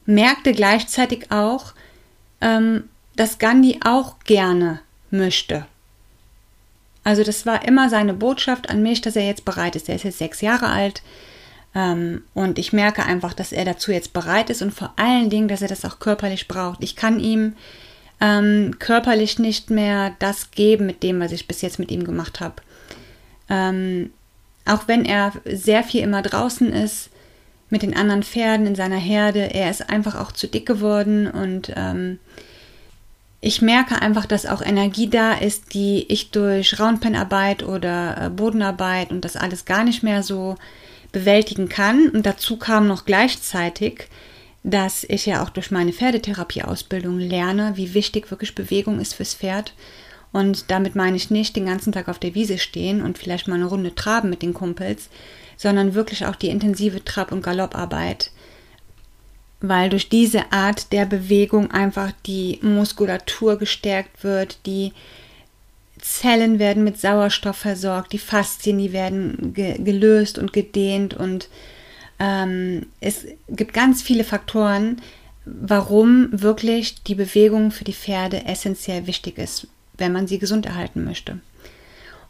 A: merkte gleichzeitig auch, ähm, dass Gandhi auch gerne möchte. Also das war immer seine Botschaft an mich, dass er jetzt bereit ist. Er ist jetzt sechs Jahre alt und ich merke einfach, dass er dazu jetzt bereit ist und vor allen Dingen, dass er das auch körperlich braucht. Ich kann ihm ähm, körperlich nicht mehr das geben mit dem, was ich bis jetzt mit ihm gemacht habe. Ähm, auch wenn er sehr viel immer draußen ist, mit den anderen Pferden in seiner Herde, er ist einfach auch zu dick geworden und ähm, ich merke einfach, dass auch Energie da ist, die ich durch Raunpennarbeit oder äh, Bodenarbeit und das alles gar nicht mehr so bewältigen kann. Und dazu kam noch gleichzeitig, dass ich ja auch durch meine Pferdetherapieausbildung lerne, wie wichtig wirklich Bewegung ist fürs Pferd. Und damit meine ich nicht den ganzen Tag auf der Wiese stehen und vielleicht mal eine Runde traben mit den Kumpels, sondern wirklich auch die intensive Trab- und Galopparbeit weil durch diese Art der Bewegung einfach die Muskulatur gestärkt wird, die Zellen werden mit Sauerstoff versorgt, die Faszien, die werden ge gelöst und gedehnt und ähm, es gibt ganz viele Faktoren, warum wirklich die Bewegung für die Pferde essentiell wichtig ist, wenn man sie gesund erhalten möchte.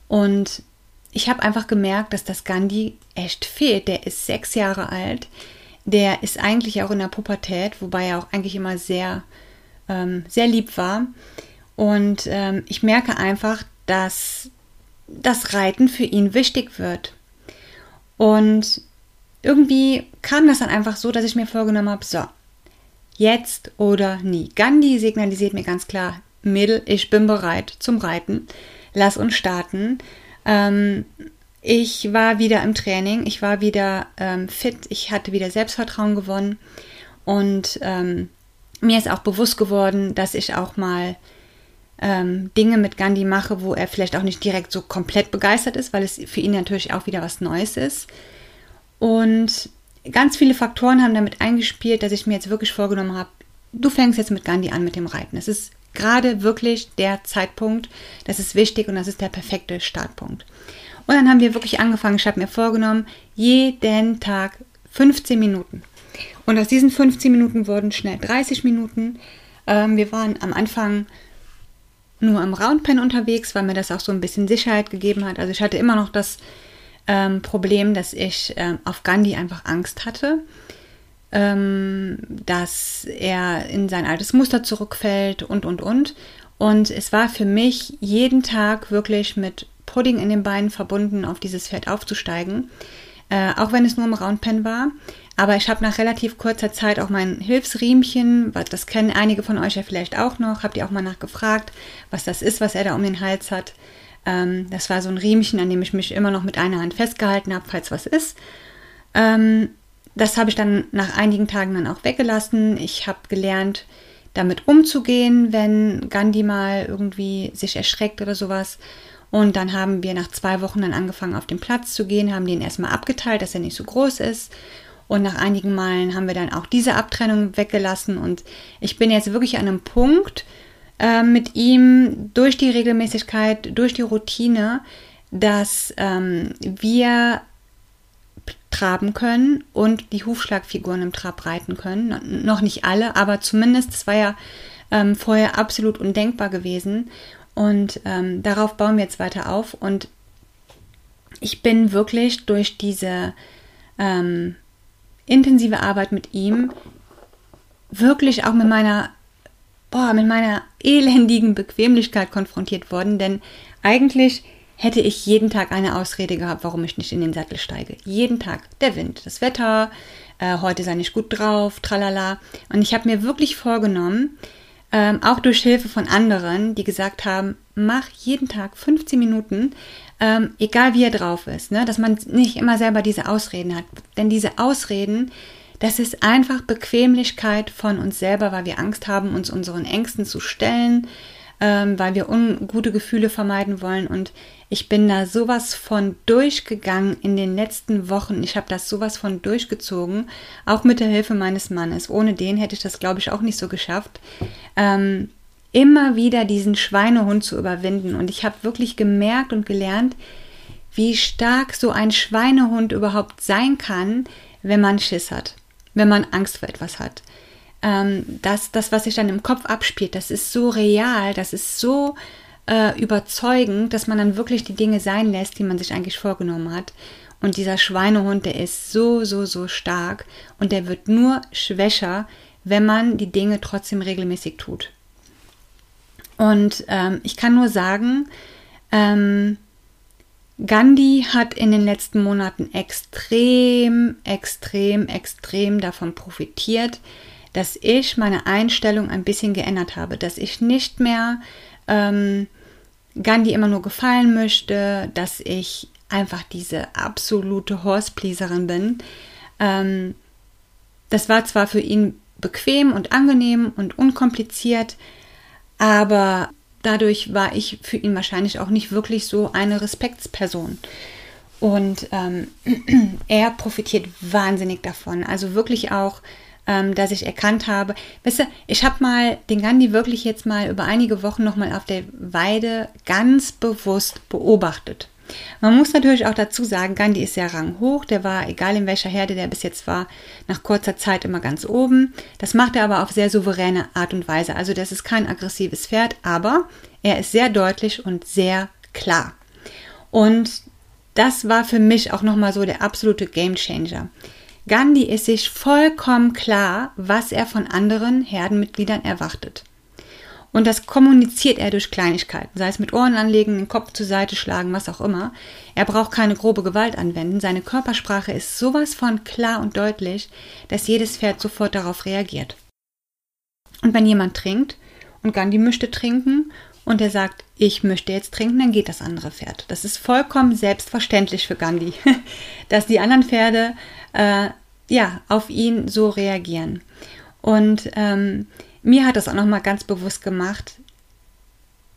A: Und ich habe einfach gemerkt, dass das Gandhi echt fehlt. Der ist sechs Jahre alt der ist eigentlich auch in der Pubertät, wobei er auch eigentlich immer sehr, ähm, sehr lieb war. Und ähm, ich merke einfach, dass das Reiten für ihn wichtig wird. Und irgendwie kam das dann einfach so, dass ich mir vorgenommen habe, so, jetzt oder nie. Gandhi signalisiert mir ganz klar, Mädel, ich bin bereit zum Reiten. Lass uns starten. Ähm, ich war wieder im Training, ich war wieder ähm, fit, ich hatte wieder Selbstvertrauen gewonnen und ähm, mir ist auch bewusst geworden, dass ich auch mal ähm, Dinge mit Gandhi mache, wo er vielleicht auch nicht direkt so komplett begeistert ist, weil es für ihn natürlich auch wieder was Neues ist. Und ganz viele Faktoren haben damit eingespielt, dass ich mir jetzt wirklich vorgenommen habe, du fängst jetzt mit Gandhi an mit dem Reiten. Es ist gerade wirklich der Zeitpunkt, das ist wichtig und das ist der perfekte Startpunkt. Und dann haben wir wirklich angefangen. Ich habe mir vorgenommen, jeden Tag 15 Minuten. Und aus diesen 15 Minuten wurden schnell 30 Minuten. Ähm, wir waren am Anfang nur im Roundpen unterwegs, weil mir das auch so ein bisschen Sicherheit gegeben hat. Also ich hatte immer noch das ähm, Problem, dass ich ähm, auf Gandhi einfach Angst hatte, ähm, dass er in sein altes Muster zurückfällt und, und, und. Und es war für mich jeden Tag wirklich mit Pudding in den Beinen verbunden, auf dieses Pferd aufzusteigen. Äh, auch wenn es nur im Roundpen war. Aber ich habe nach relativ kurzer Zeit auch mein Hilfsriemchen, das kennen einige von euch ja vielleicht auch noch, habt ihr auch mal nachgefragt, was das ist, was er da um den Hals hat. Ähm, das war so ein Riemchen, an dem ich mich immer noch mit einer Hand festgehalten habe, falls was ist. Ähm, das habe ich dann nach einigen Tagen dann auch weggelassen. Ich habe gelernt, damit umzugehen, wenn Gandhi mal irgendwie sich erschreckt oder sowas. Und dann haben wir nach zwei Wochen dann angefangen, auf den Platz zu gehen, haben den erstmal abgeteilt, dass er nicht so groß ist. Und nach einigen Malen haben wir dann auch diese Abtrennung weggelassen. Und ich bin jetzt wirklich an einem Punkt äh, mit ihm durch die Regelmäßigkeit, durch die Routine, dass ähm, wir traben können und die Hufschlagfiguren im Trab reiten können. Noch nicht alle, aber zumindest, das war ja ähm, vorher absolut undenkbar gewesen. Und ähm, darauf bauen wir jetzt weiter auf. Und ich bin wirklich durch diese ähm, intensive Arbeit mit ihm wirklich auch mit meiner, boah, mit meiner elendigen Bequemlichkeit konfrontiert worden. Denn eigentlich hätte ich jeden Tag eine Ausrede gehabt, warum ich nicht in den Sattel steige. Jeden Tag. Der Wind, das Wetter, äh, heute sei ich gut drauf, tralala. Und ich habe mir wirklich vorgenommen, ähm, auch durch Hilfe von anderen, die gesagt haben, mach jeden Tag 15 Minuten, ähm, egal wie er drauf ist, ne? dass man nicht immer selber diese Ausreden hat. Denn diese Ausreden, das ist einfach Bequemlichkeit von uns selber, weil wir Angst haben, uns unseren Ängsten zu stellen, ähm, weil wir ungute Gefühle vermeiden wollen. Und ich bin da sowas von durchgegangen in den letzten Wochen. Ich habe das sowas von durchgezogen, auch mit der Hilfe meines Mannes. Ohne den hätte ich das, glaube ich, auch nicht so geschafft. Ähm, immer wieder diesen Schweinehund zu überwinden. Und ich habe wirklich gemerkt und gelernt, wie stark so ein Schweinehund überhaupt sein kann, wenn man Schiss hat, wenn man Angst vor etwas hat ähm, das, das, was sich dann im Kopf abspielt, das ist so real, das ist so äh, überzeugend, dass man dann wirklich die Dinge sein lässt, die man sich eigentlich vorgenommen hat. Und dieser Schweinehund, der ist so, so, so stark und der wird nur schwächer, wenn man die Dinge trotzdem regelmäßig tut. Und ähm, ich kann nur sagen, ähm, Gandhi hat in den letzten Monaten extrem, extrem, extrem davon profitiert, dass ich meine Einstellung ein bisschen geändert habe, dass ich nicht mehr ähm, Gandhi immer nur gefallen möchte, dass ich einfach diese absolute Horsepleaserin bin. Ähm, das war zwar für ihn bequem und angenehm und unkompliziert, aber dadurch war ich für ihn wahrscheinlich auch nicht wirklich so eine Respektsperson. Und ähm, er profitiert wahnsinnig davon. Also wirklich auch ähm, dass ich erkannt habe, weißt du, ich habe mal den Gandhi wirklich jetzt mal über einige Wochen nochmal auf der Weide ganz bewusst beobachtet. Man muss natürlich auch dazu sagen, Gandhi ist sehr ranghoch. Der war, egal in welcher Herde der bis jetzt war, nach kurzer Zeit immer ganz oben. Das macht er aber auf sehr souveräne Art und Weise. Also das ist kein aggressives Pferd, aber er ist sehr deutlich und sehr klar. Und das war für mich auch nochmal so der absolute Gamechanger. Gandhi ist sich vollkommen klar, was er von anderen Herdenmitgliedern erwartet. Und das kommuniziert er durch Kleinigkeiten, sei es mit Ohren anlegen, den Kopf zur Seite schlagen, was auch immer. Er braucht keine grobe Gewalt anwenden. Seine Körpersprache ist sowas von klar und deutlich, dass jedes Pferd sofort darauf reagiert. Und wenn jemand trinkt und Gandhi möchte trinken und er sagt, ich möchte jetzt trinken, dann geht das andere Pferd. Das ist vollkommen selbstverständlich für Gandhi, dass die anderen Pferde äh, ja auf ihn so reagieren. Und ähm, mir hat das auch nochmal ganz bewusst gemacht,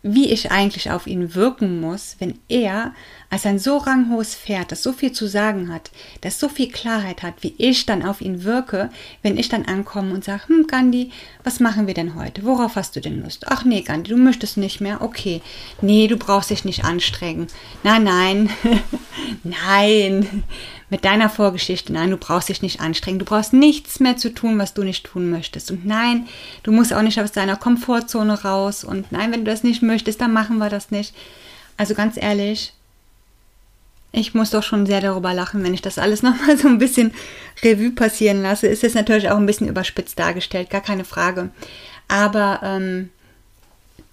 A: wie ich eigentlich auf ihn wirken muss, wenn er als ein so ranghohes Pferd, das so viel zu sagen hat, das so viel Klarheit hat, wie ich dann auf ihn wirke, wenn ich dann ankomme und sage, hm, Gandhi, was machen wir denn heute? Worauf hast du denn Lust? Ach nee, Gandhi, du möchtest nicht mehr? Okay. Nee, du brauchst dich nicht anstrengen. Nein, nein, nein mit deiner Vorgeschichte, nein, du brauchst dich nicht anstrengen, du brauchst nichts mehr zu tun, was du nicht tun möchtest. Und nein, du musst auch nicht aus deiner Komfortzone raus. Und nein, wenn du das nicht möchtest, dann machen wir das nicht. Also ganz ehrlich, ich muss doch schon sehr darüber lachen, wenn ich das alles nochmal so ein bisschen Revue passieren lasse. Ist es natürlich auch ein bisschen überspitzt dargestellt, gar keine Frage. Aber ähm,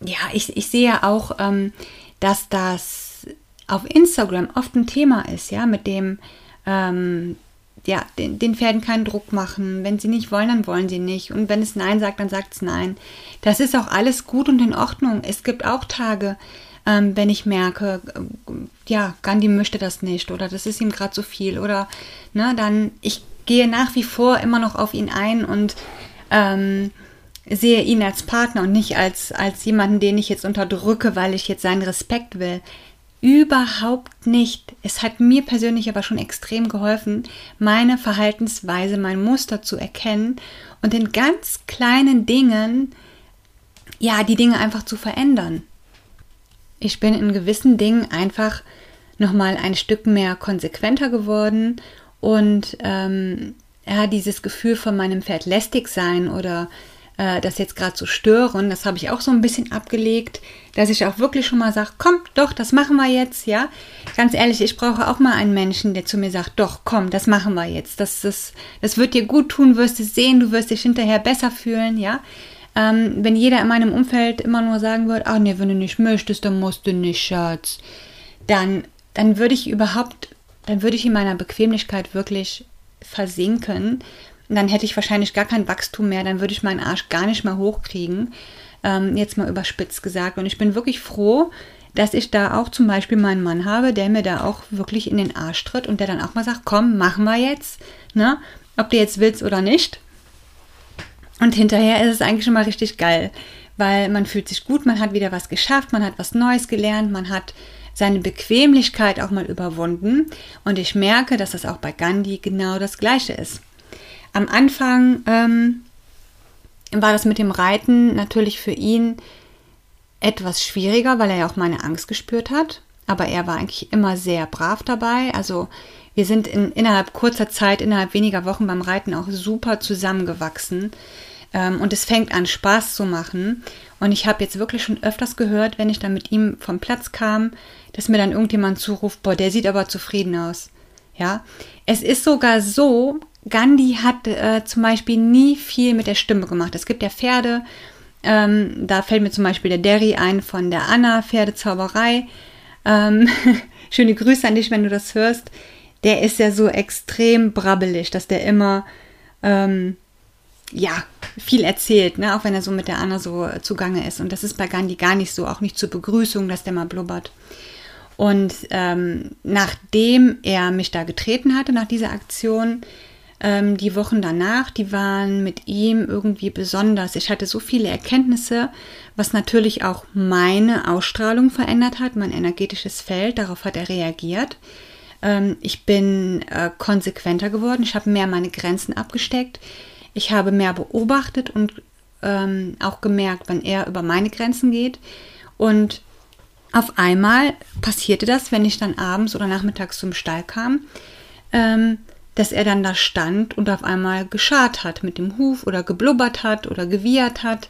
A: ja, ich, ich sehe auch, ähm, dass das auf Instagram oft ein Thema ist, ja, mit dem ähm, ja, den, den, Pferden keinen Druck machen. Wenn sie nicht wollen, dann wollen sie nicht. Und wenn es Nein sagt, dann sagt es Nein. Das ist auch alles gut und in Ordnung. Es gibt auch Tage, ähm, wenn ich merke, äh, ja, Gandhi möchte das nicht oder das ist ihm gerade zu viel oder, ne, dann, ich gehe nach wie vor immer noch auf ihn ein und ähm, sehe ihn als Partner und nicht als, als jemanden, den ich jetzt unterdrücke, weil ich jetzt seinen Respekt will. Überhaupt nicht. Es hat mir persönlich aber schon extrem geholfen, meine Verhaltensweise, mein Muster zu erkennen und in ganz kleinen Dingen, ja, die Dinge einfach zu verändern. Ich bin in gewissen Dingen einfach nochmal ein Stück mehr konsequenter geworden und ähm, ja, dieses Gefühl von meinem Pferd lästig sein oder äh, das jetzt gerade zu stören, das habe ich auch so ein bisschen abgelegt, dass ich auch wirklich schon mal sage, komm, doch, das machen wir jetzt, ja. Ganz ehrlich, ich brauche auch mal einen Menschen, der zu mir sagt, doch, komm, das machen wir jetzt. Das, das, das wird dir gut tun, wirst es sehen, du wirst dich hinterher besser fühlen, ja. Ähm, wenn jeder in meinem Umfeld immer nur sagen würde, ach nee, wenn du nicht möchtest, dann musst du nicht, Schatz, dann, dann würde ich überhaupt, dann würde ich in meiner Bequemlichkeit wirklich versinken. Dann hätte ich wahrscheinlich gar kein Wachstum mehr, dann würde ich meinen Arsch gar nicht mehr hochkriegen. Ähm, jetzt mal überspitzt gesagt. Und ich bin wirklich froh, dass ich da auch zum Beispiel meinen Mann habe, der mir da auch wirklich in den Arsch tritt und der dann auch mal sagt, komm, machen wir jetzt, ne? Ob du jetzt willst oder nicht. Und hinterher ist es eigentlich schon mal richtig geil, weil man fühlt sich gut, man hat wieder was geschafft, man hat was Neues gelernt, man hat seine Bequemlichkeit auch mal überwunden. Und ich merke, dass das auch bei Gandhi genau das Gleiche ist. Am Anfang ähm, war das mit dem Reiten natürlich für ihn etwas schwieriger, weil er ja auch meine Angst gespürt hat. Aber er war eigentlich immer sehr brav dabei. Also wir sind in, innerhalb kurzer Zeit, innerhalb weniger Wochen beim Reiten auch super zusammengewachsen. Ähm, und es fängt an, Spaß zu machen. Und ich habe jetzt wirklich schon öfters gehört, wenn ich dann mit ihm vom Platz kam, dass mir dann irgendjemand zuruft, boah, der sieht aber zufrieden aus. Ja, es ist sogar so, Gandhi hat äh, zum Beispiel nie viel mit der Stimme gemacht. Es gibt ja Pferde, ähm, da fällt mir zum Beispiel der Derry ein von der Anna Pferdezauberei. Ähm, schöne Grüße an dich, wenn du das hörst. Der ist ja so extrem brabbelig, dass der immer ähm, ja, viel erzählt, ne? auch wenn er so mit der Anna so zugange ist. Und das ist bei Gandhi gar nicht so, auch nicht zur Begrüßung, dass der mal blubbert. Und ähm, nachdem er mich da getreten hatte, nach dieser Aktion, ähm, die Wochen danach, die waren mit ihm irgendwie besonders. Ich hatte so viele Erkenntnisse, was natürlich auch meine Ausstrahlung verändert hat, mein energetisches Feld, darauf hat er reagiert. Ähm, ich bin äh, konsequenter geworden, ich habe mehr meine Grenzen abgesteckt ich habe mehr beobachtet und ähm, auch gemerkt, wann er über meine Grenzen geht. Und auf einmal passierte das, wenn ich dann abends oder nachmittags zum Stall kam, ähm, dass er dann da stand und auf einmal geschart hat mit dem Huf oder geblubbert hat oder gewiehert hat.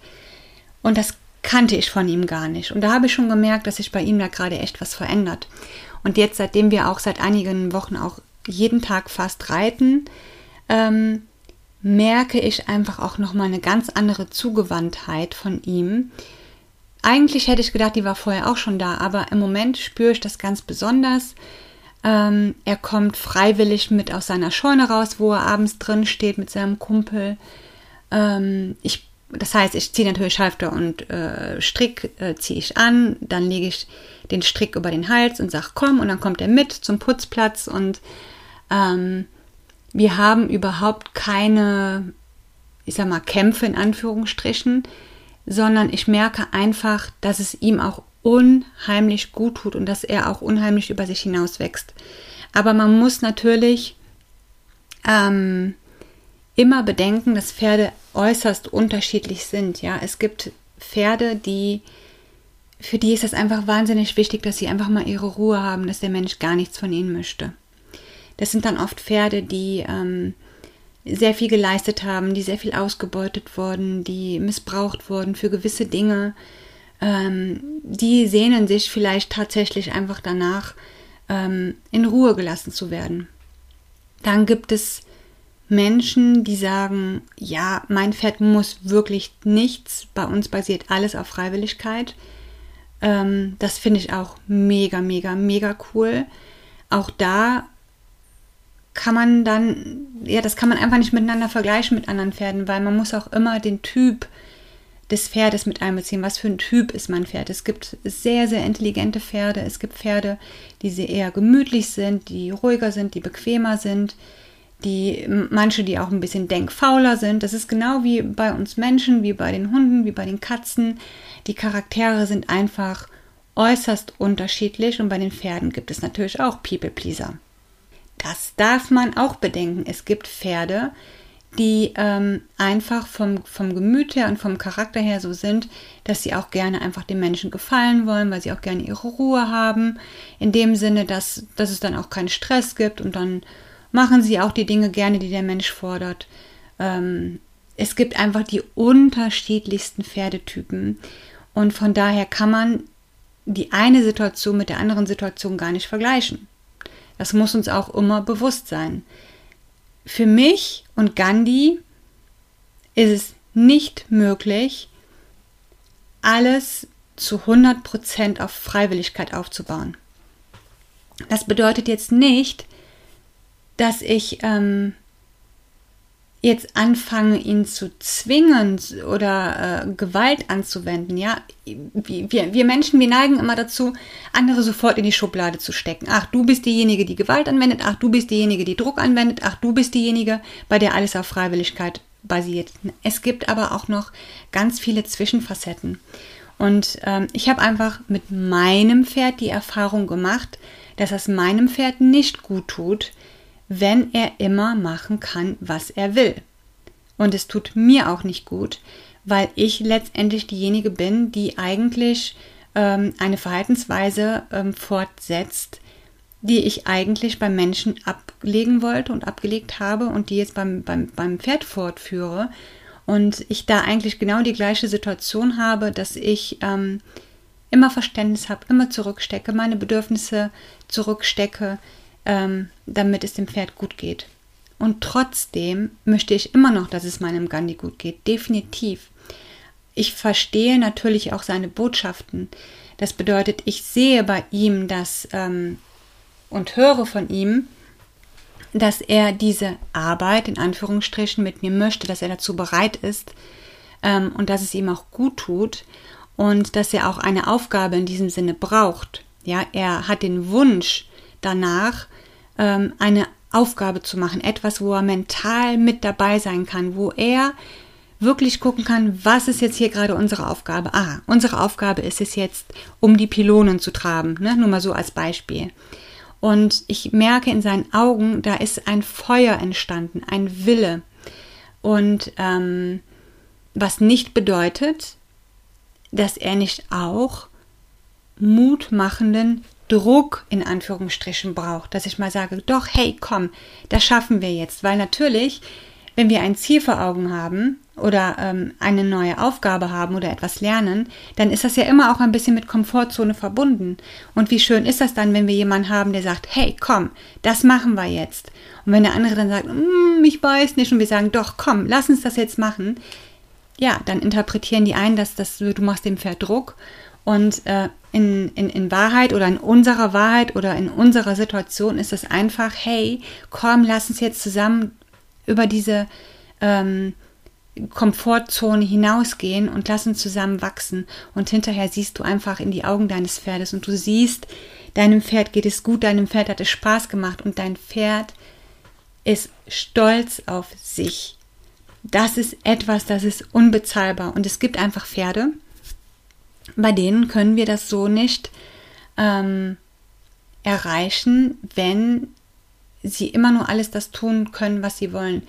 A: Und das kannte ich von ihm gar nicht. Und da habe ich schon gemerkt, dass sich bei ihm da gerade echt was verändert. Und jetzt, seitdem wir auch seit einigen Wochen auch jeden Tag fast reiten, ähm, merke ich einfach auch nochmal eine ganz andere Zugewandtheit von ihm. Eigentlich hätte ich gedacht, die war vorher auch schon da, aber im Moment spüre ich das ganz besonders. Ähm, er kommt freiwillig mit aus seiner Scheune raus, wo er abends drin steht mit seinem Kumpel. Ähm, ich, das heißt, ich ziehe natürlich Halfter und äh, Strick äh, ziehe ich an, dann lege ich den Strick über den Hals und sage komm und dann kommt er mit zum Putzplatz und ähm, wir haben überhaupt keine, ich sag mal, Kämpfe in Anführungsstrichen, sondern ich merke einfach, dass es ihm auch unheimlich gut tut und dass er auch unheimlich über sich hinaus wächst. Aber man muss natürlich ähm, immer bedenken, dass Pferde äußerst unterschiedlich sind. Ja, es gibt Pferde, die für die ist es einfach wahnsinnig wichtig, dass sie einfach mal ihre Ruhe haben, dass der Mensch gar nichts von ihnen möchte. Das sind dann oft Pferde, die ähm, sehr viel geleistet haben, die sehr viel ausgebeutet wurden, die missbraucht wurden für gewisse Dinge. Ähm, die sehnen sich vielleicht tatsächlich einfach danach, ähm, in Ruhe gelassen zu werden. Dann gibt es Menschen, die sagen, ja, mein Pferd muss wirklich nichts, bei uns basiert alles auf Freiwilligkeit. Ähm, das finde ich auch mega, mega, mega cool. Auch da kann man dann, ja, das kann man einfach nicht miteinander vergleichen mit anderen Pferden, weil man muss auch immer den Typ des Pferdes mit einbeziehen. Was für ein Typ ist mein Pferd? Es gibt sehr, sehr intelligente Pferde. Es gibt Pferde, die sehr eher gemütlich sind, die ruhiger sind, die bequemer sind, die manche, die auch ein bisschen denkfauler sind. Das ist genau wie bei uns Menschen, wie bei den Hunden, wie bei den Katzen. Die Charaktere sind einfach äußerst unterschiedlich und bei den Pferden gibt es natürlich auch People Pleaser. Das darf man auch bedenken. Es gibt Pferde, die ähm, einfach vom, vom Gemüt her und vom Charakter her so sind, dass sie auch gerne einfach den Menschen gefallen wollen, weil sie auch gerne ihre Ruhe haben. In dem Sinne, dass, dass es dann auch keinen Stress gibt und dann machen sie auch die Dinge gerne, die der Mensch fordert. Ähm, es gibt einfach die unterschiedlichsten Pferdetypen und von daher kann man die eine Situation mit der anderen Situation gar nicht vergleichen. Das muss uns auch immer bewusst sein. Für mich und Gandhi ist es nicht möglich, alles zu 100% auf Freiwilligkeit aufzubauen. Das bedeutet jetzt nicht, dass ich ähm, jetzt anfange, ihn zu zwingen oder äh, Gewalt anzuwenden, ja, wir, wir Menschen, wir neigen immer dazu, andere sofort in die Schublade zu stecken. Ach, du bist diejenige, die Gewalt anwendet, ach, du bist diejenige, die Druck anwendet, ach, du bist diejenige, bei der alles auf Freiwilligkeit basiert. Es gibt aber auch noch ganz viele Zwischenfacetten. Und ähm, ich habe einfach mit meinem Pferd die Erfahrung gemacht, dass es meinem Pferd nicht gut tut, wenn er immer machen kann, was er will. Und es tut mir auch nicht gut, weil ich letztendlich diejenige bin, die eigentlich ähm, eine Verhaltensweise ähm, fortsetzt, die ich eigentlich beim Menschen ablegen wollte und abgelegt habe und die jetzt beim, beim, beim Pferd fortführe. Und ich da eigentlich genau die gleiche Situation habe, dass ich ähm, immer Verständnis habe, immer zurückstecke, meine Bedürfnisse zurückstecke, ähm, damit es dem Pferd gut geht. Und trotzdem möchte ich immer noch, dass es meinem Gandhi gut geht. Definitiv. Ich verstehe natürlich auch seine Botschaften. Das bedeutet, ich sehe bei ihm das ähm, und höre von ihm, dass er diese Arbeit in Anführungsstrichen mit mir möchte, dass er dazu bereit ist ähm, und dass es ihm auch gut tut und dass er auch eine Aufgabe in diesem Sinne braucht. Ja, er hat den Wunsch danach, ähm, eine Aufgabe zu machen, etwas, wo er mental mit dabei sein kann, wo er wirklich gucken kann, was ist jetzt hier gerade unsere Aufgabe? Ah, unsere Aufgabe ist es jetzt, um die Pylonen zu traben, ne? nur mal so als Beispiel. Und ich merke in seinen Augen, da ist ein Feuer entstanden, ein Wille. Und ähm, was nicht bedeutet, dass er nicht auch mutmachenden Druck in Anführungsstrichen braucht, dass ich mal sage, doch, hey, komm, das schaffen wir jetzt. Weil natürlich, wenn wir ein Ziel vor Augen haben oder ähm, eine neue Aufgabe haben oder etwas lernen, dann ist das ja immer auch ein bisschen mit Komfortzone verbunden. Und wie schön ist das dann, wenn wir jemanden haben, der sagt, hey, komm, das machen wir jetzt. Und wenn der andere dann sagt, mm, ich weiß nicht, und wir sagen, doch, komm, lass uns das jetzt machen, ja, dann interpretieren die ein, dass das, du machst dem Pferd Druck und äh, in, in, in Wahrheit oder in unserer Wahrheit oder in unserer Situation ist es einfach, hey, komm, lass uns jetzt zusammen über diese ähm, Komfortzone hinausgehen und lass uns zusammen wachsen. Und hinterher siehst du einfach in die Augen deines Pferdes und du siehst, deinem Pferd geht es gut, deinem Pferd hat es Spaß gemacht und dein Pferd ist stolz auf sich. Das ist etwas, das ist unbezahlbar. Und es gibt einfach Pferde, bei denen können wir das so nicht ähm, erreichen, wenn sie immer nur alles das tun können, was sie wollen.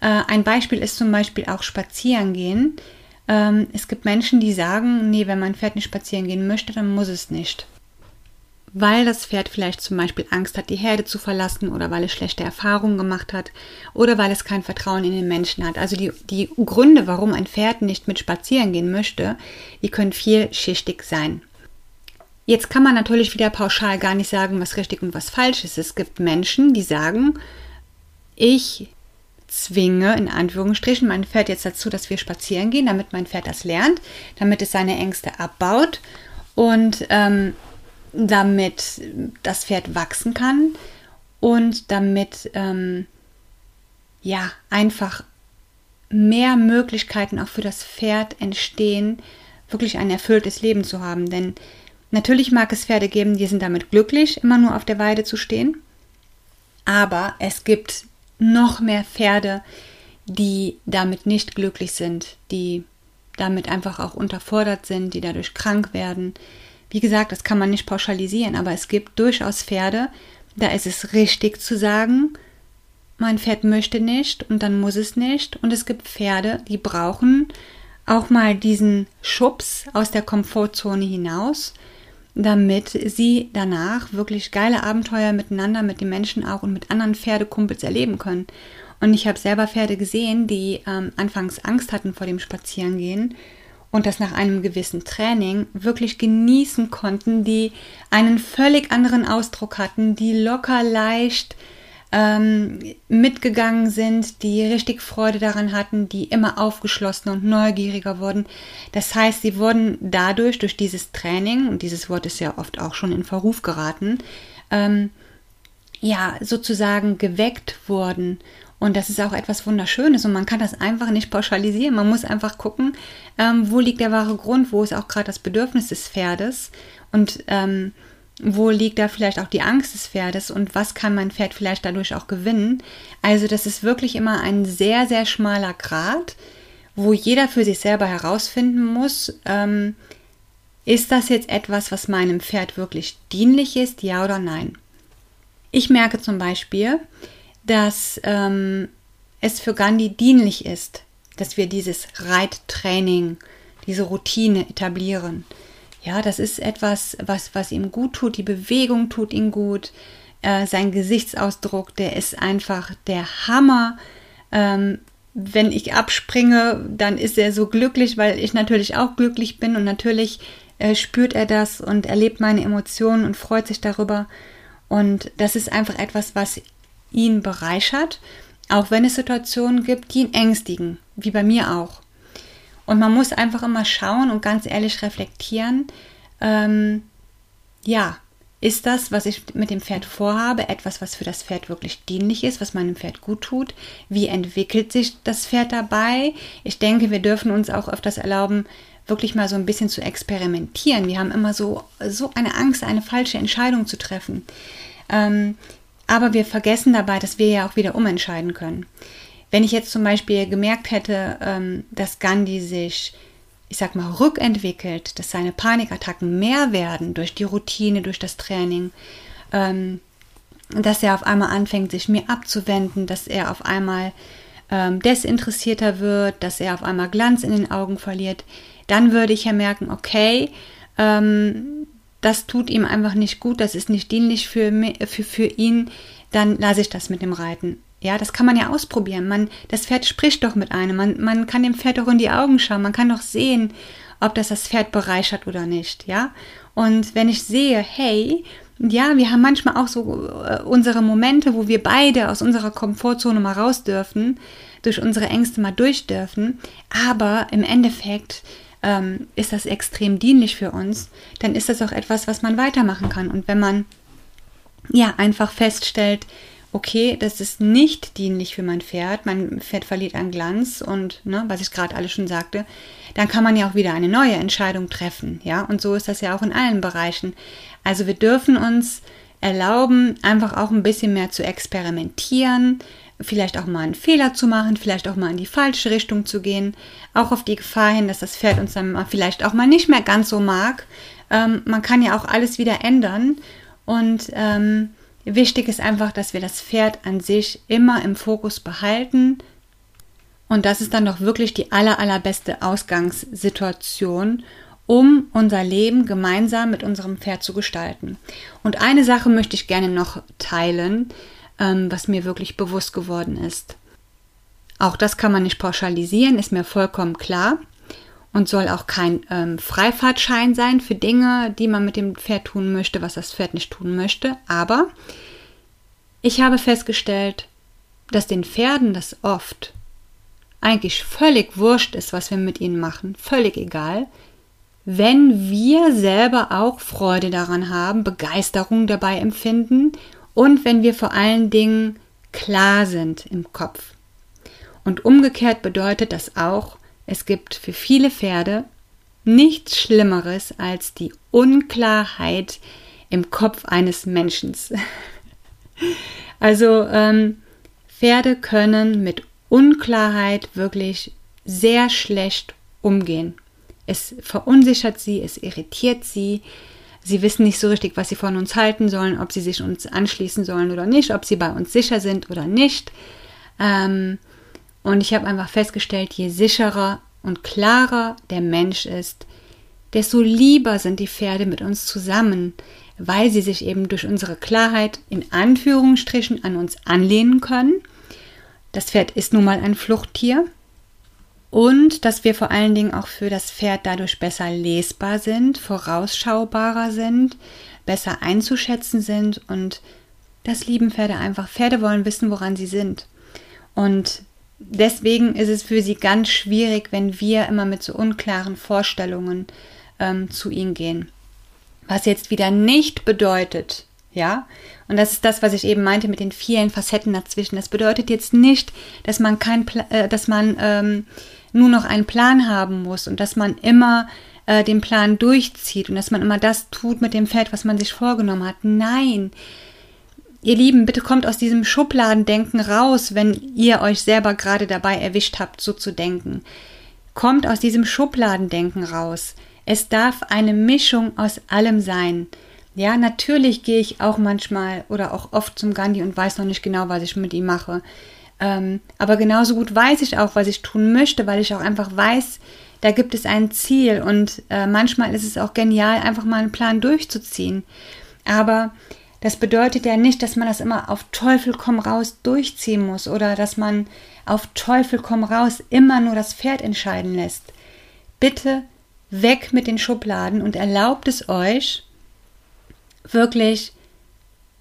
A: Äh, ein Beispiel ist zum Beispiel auch spazieren gehen. Ähm, es gibt Menschen, die sagen, nee, wenn mein Pferd nicht spazieren gehen möchte, dann muss es nicht weil das Pferd vielleicht zum Beispiel Angst hat, die Herde zu verlassen oder weil es schlechte Erfahrungen gemacht hat oder weil es kein Vertrauen in den Menschen hat. Also die, die Gründe, warum ein Pferd nicht mit spazieren gehen möchte, die können vielschichtig sein. Jetzt kann man natürlich wieder pauschal gar nicht sagen, was richtig und was falsch ist. Es gibt Menschen, die sagen, ich zwinge in Anführungsstrichen mein Pferd jetzt dazu, dass wir spazieren gehen, damit mein Pferd das lernt, damit es seine Ängste abbaut und ähm, damit das Pferd wachsen kann und damit ähm, ja einfach mehr Möglichkeiten auch für das Pferd entstehen, wirklich ein erfülltes Leben zu haben. Denn natürlich mag es Pferde geben, die sind damit glücklich, immer nur auf der Weide zu stehen. Aber es gibt noch mehr Pferde, die damit nicht glücklich sind, die damit einfach auch unterfordert sind, die dadurch krank werden. Wie gesagt, das kann man nicht pauschalisieren, aber es gibt durchaus Pferde, da ist es richtig zu sagen, mein Pferd möchte nicht und dann muss es nicht. Und es gibt Pferde, die brauchen auch mal diesen Schubs aus der Komfortzone hinaus, damit sie danach wirklich geile Abenteuer miteinander, mit den Menschen auch und mit anderen Pferdekumpels erleben können. Und ich habe selber Pferde gesehen, die ähm, anfangs Angst hatten vor dem Spazierengehen und das nach einem gewissen Training wirklich genießen konnten, die einen völlig anderen Ausdruck hatten, die locker leicht ähm, mitgegangen sind, die richtig Freude daran hatten, die immer aufgeschlossener und neugieriger wurden. Das heißt, sie wurden dadurch, durch dieses Training, und dieses Wort ist ja oft auch schon in Verruf geraten, ähm, ja, sozusagen geweckt worden. Und das ist auch etwas Wunderschönes und man kann das einfach nicht pauschalisieren. Man muss einfach gucken, ähm, wo liegt der wahre Grund, wo ist auch gerade das Bedürfnis des Pferdes und ähm, wo liegt da vielleicht auch die Angst des Pferdes und was kann mein Pferd vielleicht dadurch auch gewinnen. Also das ist wirklich immer ein sehr, sehr schmaler Grad, wo jeder für sich selber herausfinden muss, ähm, ist das jetzt etwas, was meinem Pferd wirklich dienlich ist, ja oder nein. Ich merke zum Beispiel, dass ähm, es für Gandhi dienlich ist, dass wir dieses Reittraining, diese Routine etablieren. Ja, das ist etwas, was, was ihm gut tut. Die Bewegung tut ihm gut. Äh, sein Gesichtsausdruck, der ist einfach der Hammer. Ähm, wenn ich abspringe, dann ist er so glücklich, weil ich natürlich auch glücklich bin und natürlich äh, spürt er das und erlebt meine Emotionen und freut sich darüber. Und das ist einfach etwas, was ihn bereichert, auch wenn es Situationen gibt, die ihn ängstigen, wie bei mir auch. Und man muss einfach immer schauen und ganz ehrlich reflektieren, ähm, ja, ist das, was ich mit dem Pferd vorhabe, etwas, was für das Pferd wirklich dienlich ist, was meinem Pferd gut tut? Wie entwickelt sich das Pferd dabei? Ich denke, wir dürfen uns auch öfters erlauben, wirklich mal so ein bisschen zu experimentieren. Wir haben immer so, so eine Angst, eine falsche Entscheidung zu treffen. Ähm, aber wir vergessen dabei, dass wir ja auch wieder umentscheiden können. Wenn ich jetzt zum Beispiel gemerkt hätte, ähm, dass Gandhi sich, ich sag mal, rückentwickelt, dass seine Panikattacken mehr werden durch die Routine, durch das Training, ähm, dass er auf einmal anfängt, sich mir abzuwenden, dass er auf einmal ähm, desinteressierter wird, dass er auf einmal Glanz in den Augen verliert, dann würde ich ja merken, okay, ähm, das tut ihm einfach nicht gut, das ist nicht dienlich für, für, für ihn, dann lasse ich das mit dem Reiten. Ja, das kann man ja ausprobieren. Man, das Pferd spricht doch mit einem. Man, man kann dem Pferd doch in die Augen schauen. Man kann doch sehen, ob das das Pferd bereichert oder nicht. Ja, und wenn ich sehe, hey, ja, wir haben manchmal auch so äh, unsere Momente, wo wir beide aus unserer Komfortzone mal raus dürfen, durch unsere Ängste mal durch dürfen. Aber im Endeffekt ähm, ist das extrem dienlich für uns. Dann ist das auch etwas, was man weitermachen kann. Und wenn man ja einfach feststellt, okay, das ist nicht dienlich für mein Pferd, mein Pferd verliert an Glanz und ne, was ich gerade alles schon sagte, dann kann man ja auch wieder eine neue Entscheidung treffen, ja, und so ist das ja auch in allen Bereichen. Also wir dürfen uns erlauben, einfach auch ein bisschen mehr zu experimentieren, vielleicht auch mal einen Fehler zu machen, vielleicht auch mal in die falsche Richtung zu gehen, auch auf die Gefahr hin, dass das Pferd uns dann vielleicht auch mal nicht mehr ganz so mag. Ähm, man kann ja auch alles wieder ändern und ähm, Wichtig ist einfach, dass wir das Pferd an sich immer im Fokus behalten. Und das ist dann doch wirklich die aller, allerbeste Ausgangssituation, um unser Leben gemeinsam mit unserem Pferd zu gestalten. Und eine Sache möchte ich gerne noch teilen, was mir wirklich bewusst geworden ist. Auch das kann man nicht pauschalisieren, ist mir vollkommen klar und soll auch kein ähm, Freifahrtschein sein für Dinge, die man mit dem Pferd tun möchte, was das Pferd nicht tun möchte. Aber ich habe festgestellt, dass den Pferden das oft eigentlich völlig wurscht ist, was wir mit ihnen machen, völlig egal, wenn wir selber auch Freude daran haben, Begeisterung dabei empfinden und wenn wir vor allen Dingen klar sind im Kopf. Und umgekehrt bedeutet das auch, es gibt für viele Pferde nichts Schlimmeres als die Unklarheit im Kopf eines Menschen. also ähm, Pferde können mit Unklarheit wirklich sehr schlecht umgehen. Es verunsichert sie, es irritiert sie. Sie wissen nicht so richtig, was sie von uns halten sollen, ob sie sich uns anschließen sollen oder nicht, ob sie bei uns sicher sind oder nicht. Ähm, und ich habe einfach festgestellt, je sicherer und klarer der Mensch ist, desto lieber sind die Pferde mit uns zusammen, weil sie sich eben durch unsere Klarheit in Anführungsstrichen an uns anlehnen können. Das Pferd ist nun mal ein Fluchttier und dass wir vor allen Dingen auch für das Pferd dadurch besser lesbar sind, vorausschaubarer sind, besser einzuschätzen sind und das lieben Pferde einfach. Pferde wollen wissen, woran sie sind. Und deswegen ist es für sie ganz schwierig, wenn wir immer mit so unklaren Vorstellungen ähm, zu ihnen gehen. Was jetzt wieder nicht bedeutet, ja, und das ist das, was ich eben meinte mit den vielen Facetten dazwischen. Das bedeutet jetzt nicht, dass man kein, äh, dass man ähm, nur noch einen Plan haben muss und dass man immer äh, den Plan durchzieht und dass man immer das tut mit dem Pferd, was man sich vorgenommen hat. Nein. Ihr Lieben, bitte kommt aus diesem Schubladendenken raus, wenn ihr euch selber gerade dabei erwischt habt, so zu denken. Kommt aus diesem Schubladendenken raus. Es darf eine Mischung aus allem sein. Ja, natürlich gehe ich auch manchmal oder auch oft zum Gandhi und weiß noch nicht genau, was ich mit ihm mache. Ähm, aber genauso gut weiß ich auch, was ich tun möchte, weil ich auch einfach weiß, da gibt es ein Ziel und äh, manchmal ist es auch genial, einfach mal einen Plan durchzuziehen. Aber das bedeutet ja nicht, dass man das immer auf Teufel komm raus durchziehen muss oder dass man auf Teufel komm raus immer nur das Pferd entscheiden lässt. Bitte weg mit den Schubladen und erlaubt es euch, wirklich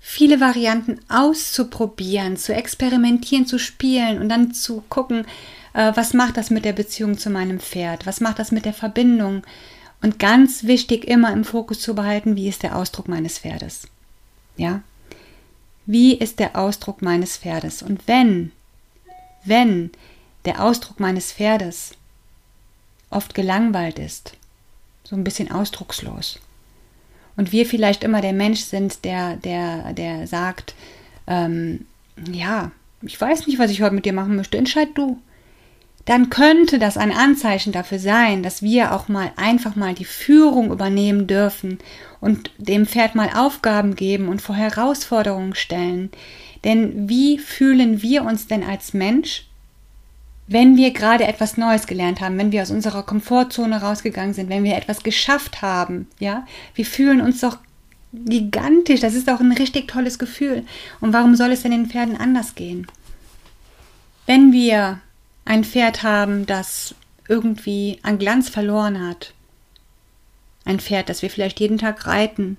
A: viele Varianten auszuprobieren, zu experimentieren, zu spielen und dann zu gucken, äh, was macht das mit der Beziehung zu meinem Pferd, was macht das mit der Verbindung und ganz wichtig immer im Fokus zu behalten, wie ist der Ausdruck meines Pferdes. Ja? Wie ist der Ausdruck meines Pferdes? Und wenn, wenn der Ausdruck meines Pferdes oft gelangweilt ist, so ein bisschen ausdruckslos, und wir vielleicht immer der Mensch sind, der, der, der sagt, ähm, ja, ich weiß nicht, was ich heute mit dir machen möchte, entscheid du. Dann könnte das ein Anzeichen dafür sein, dass wir auch mal einfach mal die Führung übernehmen dürfen und dem Pferd mal Aufgaben geben und vor Herausforderungen stellen. Denn wie fühlen wir uns denn als Mensch, wenn wir gerade etwas Neues gelernt haben, wenn wir aus unserer Komfortzone rausgegangen sind, wenn wir etwas geschafft haben, ja, wir fühlen uns doch gigantisch. Das ist auch ein richtig tolles Gefühl. Und warum soll es denn den Pferden anders gehen? Wenn wir ein Pferd haben, das irgendwie an Glanz verloren hat, ein Pferd, das wir vielleicht jeden Tag reiten,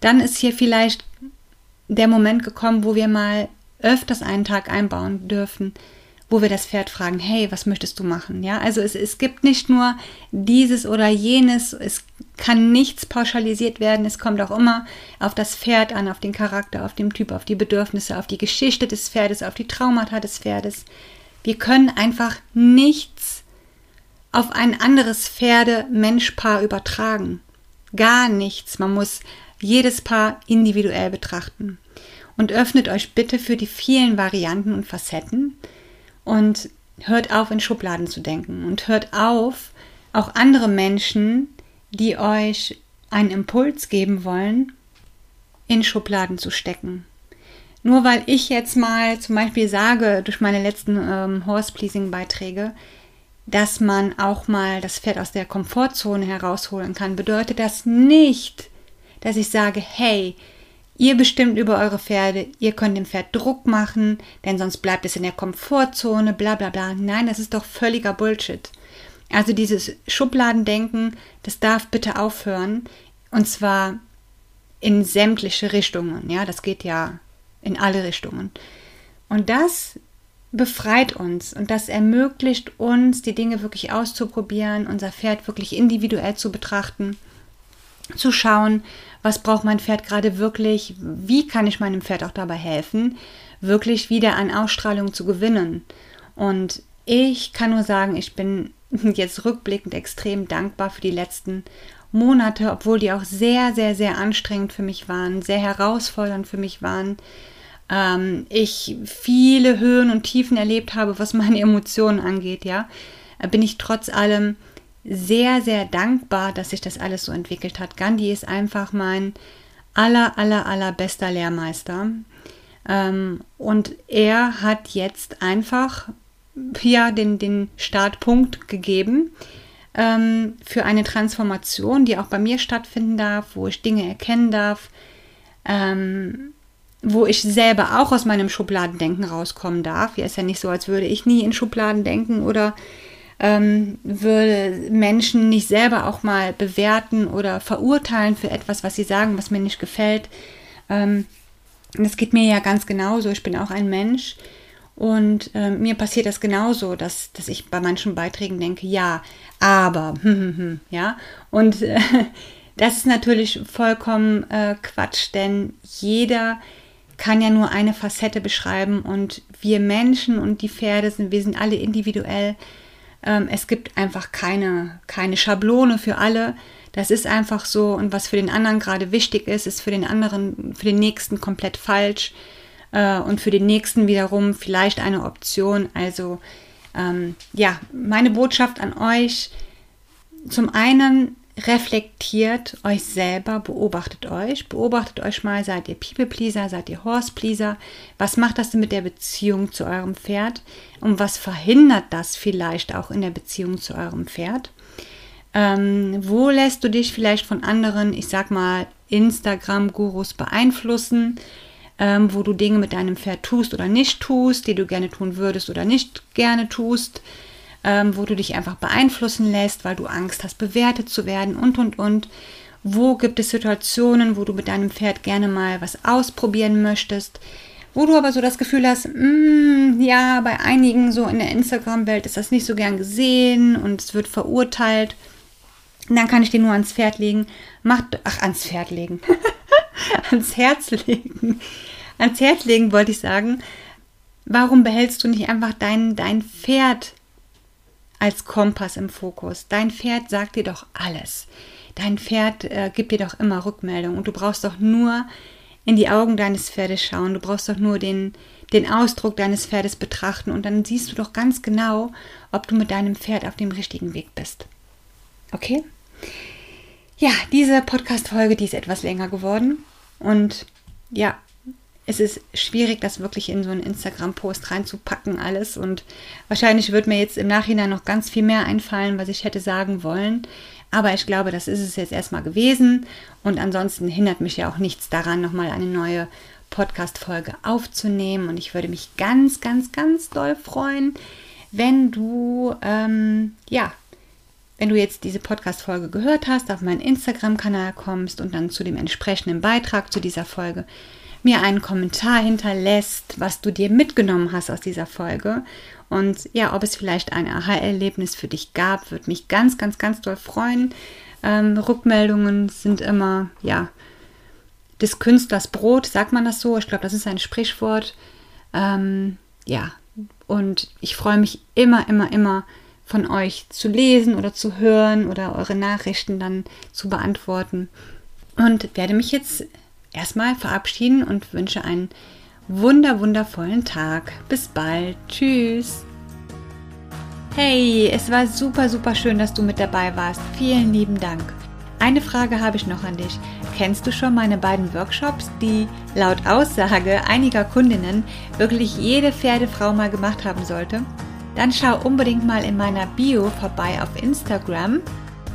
A: dann ist hier vielleicht der Moment gekommen, wo wir mal öfters einen Tag einbauen dürfen, wo wir das Pferd fragen, hey, was möchtest du machen? Ja, also es, es gibt nicht nur dieses oder jenes, es kann nichts pauschalisiert werden, es kommt auch immer auf das Pferd an, auf den Charakter, auf den Typ, auf die Bedürfnisse, auf die Geschichte des Pferdes, auf die Traumata des Pferdes. Wir können einfach nichts auf ein anderes Pferde-Mensch-Paar übertragen. Gar nichts. Man muss jedes Paar individuell betrachten. Und öffnet euch bitte für die vielen Varianten und Facetten, und hört auf, in Schubladen zu denken und hört auf, auch andere Menschen, die euch einen Impuls geben wollen, in Schubladen zu stecken. Nur weil ich jetzt mal zum Beispiel sage, durch meine letzten ähm, Horse-Pleasing-Beiträge, dass man auch mal das Pferd aus der Komfortzone herausholen kann, bedeutet das nicht, dass ich sage, hey, Ihr bestimmt über eure Pferde, ihr könnt dem Pferd Druck machen, denn sonst bleibt es in der Komfortzone, bla bla bla. Nein, das ist doch völliger Bullshit. Also dieses Schubladendenken, das darf bitte aufhören. Und zwar in sämtliche Richtungen. Ja, das geht ja in alle Richtungen. Und das befreit uns und das ermöglicht uns, die Dinge wirklich auszuprobieren, unser Pferd wirklich individuell zu betrachten, zu schauen, was braucht mein Pferd gerade wirklich, wie kann ich meinem Pferd auch dabei helfen, wirklich wieder an Ausstrahlung zu gewinnen. Und ich kann nur sagen, ich bin jetzt rückblickend extrem dankbar für die letzten Monate, obwohl die auch sehr, sehr, sehr anstrengend für mich waren, sehr herausfordernd für mich waren. ähm, ich viele Höhen und Tiefen erlebt habe, was meine Emotionen angeht, ja, bin ich trotz allem sehr, sehr dankbar, dass sich das alles so entwickelt hat. Gandhi ist einfach mein aller, aller, aller bester Lehrmeister. Ähm, und er hat jetzt einfach ja den, den Startpunkt gegeben ähm, für eine Transformation, die auch bei mir stattfinden darf, wo ich Dinge erkennen darf, ähm, wo ich selber auch aus meinem Schubladendenken rauskommen darf. Ja, ist ja nicht so, als würde ich nie in Schubladen denken oder ähm, würde Menschen nicht selber auch mal bewerten oder verurteilen für etwas, was sie sagen, was mir nicht gefällt. Ähm, das geht mir ja ganz genauso. Ich bin auch ein Mensch und äh, mir passiert das genauso, dass, dass ich bei manchen Beiträgen denke, ja, aber, hm, hm, hm, ja. Und äh, das ist natürlich vollkommen äh, Quatsch, denn jeder kann ja nur eine Facette beschreiben und wir Menschen und die Pferde sind, wir sind alle individuell. Ähm, es gibt einfach keine, keine Schablone für alle. Das ist einfach so und was für den anderen gerade wichtig ist, ist für den anderen, für den nächsten komplett falsch äh, und für den nächsten wiederum vielleicht eine Option. Also ähm, ja, meine Botschaft an euch, zum einen reflektiert euch selber, beobachtet euch, beobachtet euch mal, seid ihr People Pleaser, seid ihr Horse Pleaser, was macht das denn mit der Beziehung zu eurem Pferd und was verhindert das vielleicht auch in der Beziehung zu eurem Pferd? Ähm, wo lässt du dich vielleicht von anderen, ich sag mal, Instagram-Gurus beeinflussen, ähm, wo du Dinge mit deinem Pferd tust oder nicht tust, die du gerne tun würdest oder nicht gerne tust? Ähm, wo du dich einfach beeinflussen lässt, weil du Angst hast, bewertet zu werden und, und, und. Wo gibt es Situationen, wo du mit deinem Pferd gerne mal was ausprobieren möchtest, wo du aber so das Gefühl hast, mm, ja, bei einigen so in der Instagram-Welt ist das nicht so gern gesehen und es wird verurteilt. Und dann kann ich dir nur ans Pferd legen. Mach, ach, ans Pferd legen. ans Herz legen. Ans Herz legen wollte ich sagen. Warum behältst du nicht einfach dein, dein Pferd als Kompass im Fokus. Dein Pferd sagt dir doch alles. Dein Pferd äh, gibt dir doch immer Rückmeldung und du brauchst doch nur in die Augen deines Pferdes schauen. Du brauchst doch nur den, den Ausdruck deines Pferdes betrachten und dann siehst du doch ganz genau, ob du mit deinem Pferd auf dem richtigen Weg bist. Okay? Ja, diese Podcast-Folge, die ist etwas länger geworden und ja, es ist schwierig, das wirklich in so einen Instagram-Post reinzupacken, alles. Und wahrscheinlich wird mir jetzt im Nachhinein noch ganz viel mehr einfallen, was ich hätte sagen wollen. Aber ich glaube, das ist es jetzt erstmal gewesen. Und ansonsten hindert mich ja auch nichts daran, nochmal eine neue Podcast-Folge aufzunehmen. Und ich würde mich ganz, ganz, ganz doll freuen, wenn du, ähm, ja, wenn du jetzt diese Podcast-Folge gehört hast, auf meinen Instagram-Kanal kommst und dann zu dem entsprechenden Beitrag zu dieser Folge mir einen Kommentar hinterlässt, was du dir mitgenommen hast aus dieser Folge. Und ja, ob es vielleicht ein Aha-Erlebnis für dich gab, würde mich ganz, ganz, ganz doll freuen. Ähm, Rückmeldungen sind immer, ja, des Künstlers Brot, sagt man das so? Ich glaube, das ist ein Sprichwort. Ähm, ja, und ich freue mich immer, immer, immer von euch zu lesen oder zu hören oder eure Nachrichten dann zu beantworten. Und werde mich jetzt erstmal verabschieden und wünsche einen wunder wundervollen Tag. Bis bald. Tschüss. Hey, es war super, super schön, dass du mit dabei warst. Vielen lieben Dank. Eine Frage habe ich noch an dich. Kennst du schon meine beiden Workshops, die laut Aussage einiger Kundinnen wirklich jede Pferdefrau mal gemacht haben sollte? Dann schau unbedingt mal in meiner Bio vorbei auf Instagram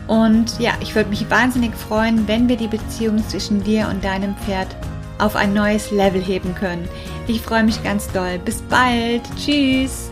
A: und ja, ich würde mich wahnsinnig freuen, wenn wir die Beziehung zwischen dir und deinem Pferd auf ein neues Level heben können. Ich freue mich ganz doll. Bis bald. Tschüss.